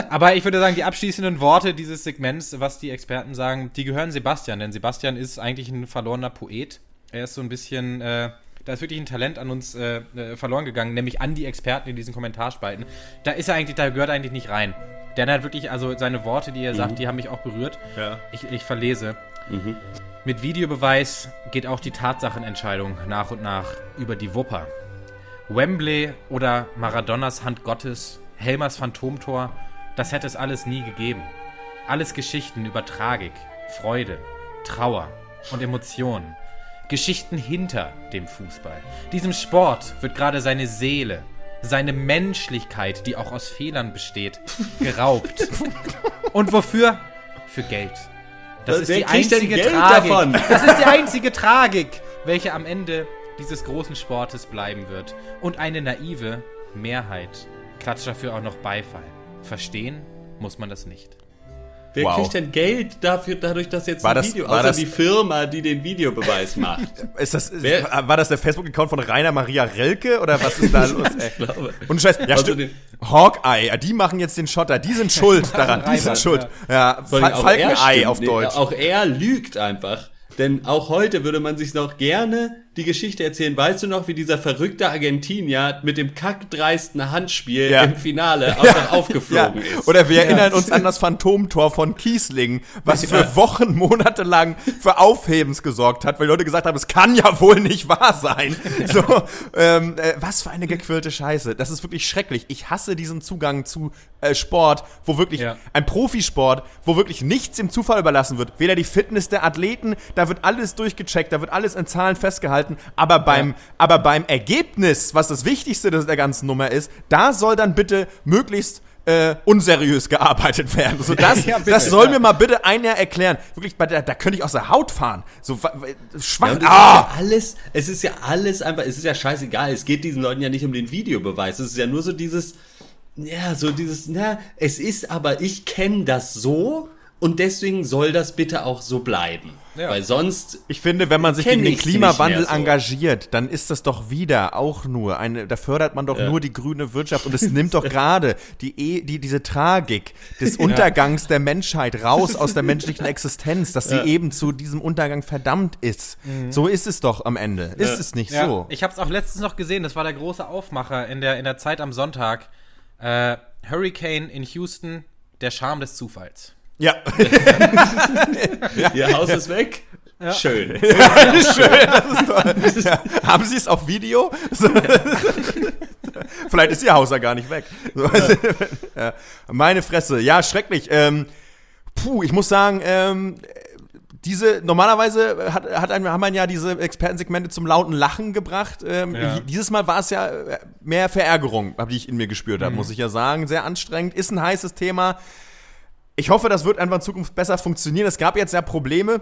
Aber ich würde sagen, die abschließenden Worte dieses Segments, was die Experten sagen, die gehören Sebastian, denn Sebastian ist eigentlich ein verlorener Poet. Er ist so ein bisschen, äh, da ist wirklich ein Talent an uns äh, äh verloren gegangen, nämlich an die Experten in diesen Kommentarspalten. Da ist er eigentlich, da gehört er eigentlich nicht rein. Der hat wirklich, also seine Worte, die er sagt, mhm. die haben mich auch berührt. Ja. Ich, ich verlese. Mhm. Mit Videobeweis geht auch die Tatsachenentscheidung nach und nach über die Wupper. Wembley oder Maradonas Hand Gottes, Helmers Phantomtor, das hätte es alles nie gegeben. Alles Geschichten über Tragik, Freude, Trauer und Emotionen. Geschichten hinter dem Fußball. Diesem Sport wird gerade seine Seele, seine Menschlichkeit, die auch aus Fehlern besteht, (laughs) geraubt. Und wofür? Für Geld. Das ist die einzige Tragik. Davon? (laughs) Das ist die einzige Tragik, welche am Ende dieses großen Sportes bleiben wird. Und eine naive Mehrheit klatscht dafür auch noch Beifall. Verstehen muss man das nicht. Wer wow. kriegt denn Geld dafür, dadurch, dass jetzt war ein das, Video, außer das, die Firma, die den Videobeweis macht? (laughs) ist das, ist, war das der Facebook-Account von Rainer Maria Relke oder was ist da (laughs) los? ich glaube. Und Scheiß, ja also stimmt. Hawkeye, die machen jetzt den Schotter, die sind schuld (laughs) daran, die sind schuld. Ja, ja Falkenei auf Deutsch. Auch er lügt einfach. Denn auch heute würde man sich noch gerne die Geschichte erzählen. Weißt du noch, wie dieser verrückte Argentinier mit dem kackdreisten Handspiel ja. im Finale (laughs) ja. aufgeflogen ja. ist? Oder wir erinnern uns (laughs) an das Phantomtor von Kiesling, was für Wochen, Monate lang für Aufhebens gesorgt hat, weil Leute gesagt haben, es kann ja wohl nicht wahr sein. (laughs) So, ähm, äh, was für eine gequirlte Scheiße. Das ist wirklich schrecklich. Ich hasse diesen Zugang zu äh, Sport, wo wirklich ein Profisport, wo wirklich nichts im Zufall überlassen wird. Weder die Fitness der Athleten, da wird alles durchgecheckt, da wird alles in Zahlen festgehalten halten. Aber beim, ja. aber beim Ergebnis, was das Wichtigste der ganzen Nummer ist, da soll dann bitte möglichst äh, unseriös gearbeitet werden. So, (laughs) das, ja, bitte, das soll ja. mir mal bitte einer erklären. Wirklich, der, da könnte ich aus der Haut fahren. So schwach. Ja, ah! Ja alles, es ist ja alles einfach, es ist ja scheißegal. Es geht diesen Leuten ja nicht um den Videobeweis. Es ist ja nur so dieses, ja, so dieses, na, es ist aber, ich kenne das so und deswegen soll das bitte auch so bleiben. Ja. Weil sonst. Ich finde, wenn man sich gegen den Klimawandel so. engagiert, dann ist das doch wieder auch nur eine, da fördert man doch ja. nur die grüne Wirtschaft und es nimmt doch gerade die, e, die, diese Tragik des (laughs) Untergangs ja. der Menschheit raus aus der menschlichen Existenz, dass sie eben zu diesem Untergang verdammt ist. Mhm. So ist es doch am Ende. Ist es nicht so? Ich habe es auch letztens noch gesehen, das war der große Aufmacher in der, in der Zeit am Sonntag. Äh, Hurricane in Houston, der Charme des Zufalls. Ja. Ihr (laughs) Haus ist weg. Ja. Schön. Ja, (laughs) schön, das ist toll. Ja. Haben Sie es auf Video? So. Vielleicht ist Ihr Haus ja gar nicht weg. So. Meine Fresse. Ja, schrecklich. Ähm, puh, ich muss sagen, ähm, diese, normalerweise hat, hat ein, haben man ja diese Expertensegmente zum lauten Lachen gebracht. Ähm. Dieses Mal war es ja mehr Verärgerung, die ich in mir gespürt habe, mhm. muss ich ja sagen. Sehr anstrengend, ist ein heißes Thema ich hoffe, das wird einfach in Zukunft besser funktionieren. Es gab jetzt ja Probleme,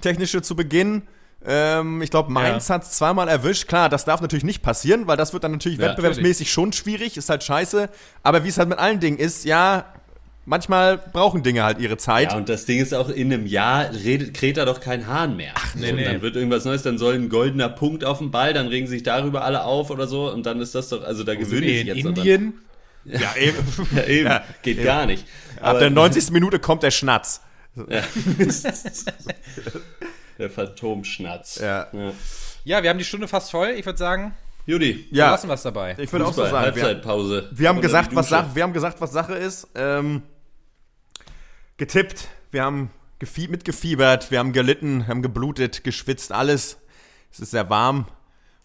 technische zu Beginn. Ähm, ich glaube, Mainz ja. hat es zweimal erwischt. Klar, das darf natürlich nicht passieren, weil das wird dann natürlich ja, wettbewerbsmäßig natürlich. schon schwierig, ist halt scheiße. Aber wie es halt mit allen Dingen ist, ja, manchmal brauchen Dinge halt ihre Zeit. Ja, und das Ding ist auch, in einem Jahr redet, kräht da doch kein Hahn mehr. Ach, nee, so, nee. Dann wird irgendwas Neues, dann soll ein goldener Punkt auf dem Ball, dann regen sich darüber alle auf oder so und dann ist das doch, also da gewöhne ich jetzt. Indien? Ja, eben. (laughs) ja, eben. Ja, Geht eben. gar nicht. Ab der (laughs) 90. Minute kommt der Schnatz. Ja. (laughs) der Phantomschnatz. Ja. ja. Ja, wir haben die Stunde fast voll. Ich würde sagen, Judy, ja. wir lassen was dabei. Ich würde auch so sagen. Halbzeitpause. Wir, wir haben gesagt, was Sache, wir haben gesagt, was Sache ist. Ähm, getippt. Wir haben mitgefiebert. Wir haben gelitten, haben geblutet, geschwitzt, alles. Es ist sehr warm.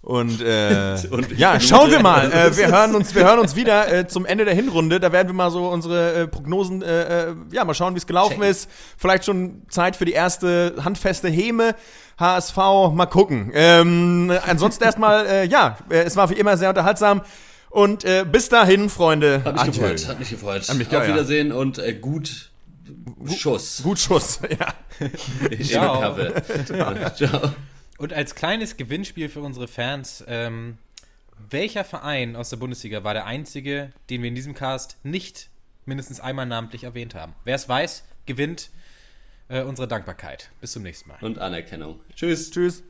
Und, äh, (laughs) und ja, schauen wir mal. Äh, wir, hören uns, wir hören uns wieder äh, zum Ende der Hinrunde. Da werden wir mal so unsere äh, Prognosen, äh, äh ja, mal schauen, wie es gelaufen Check. ist. Vielleicht schon Zeit für die erste handfeste Heme. HSV, mal gucken. Ähm, ansonsten erstmal, äh, ja, es war wie immer sehr unterhaltsam. Und äh, bis dahin, Freunde. Hat mich Adieu. gefreut. Hat mich gefreut. Hat mich, Auf Wiedersehen ja. und äh, gut Schuss. Gut Schuss, (laughs) ja. (laughs) Ciao. Ciao. Und als kleines Gewinnspiel für unsere Fans, ähm, welcher Verein aus der Bundesliga war der einzige, den wir in diesem Cast nicht mindestens einmal namentlich erwähnt haben? Wer es weiß, gewinnt äh, unsere Dankbarkeit. Bis zum nächsten Mal. Und Anerkennung. Tschüss. Tschüss.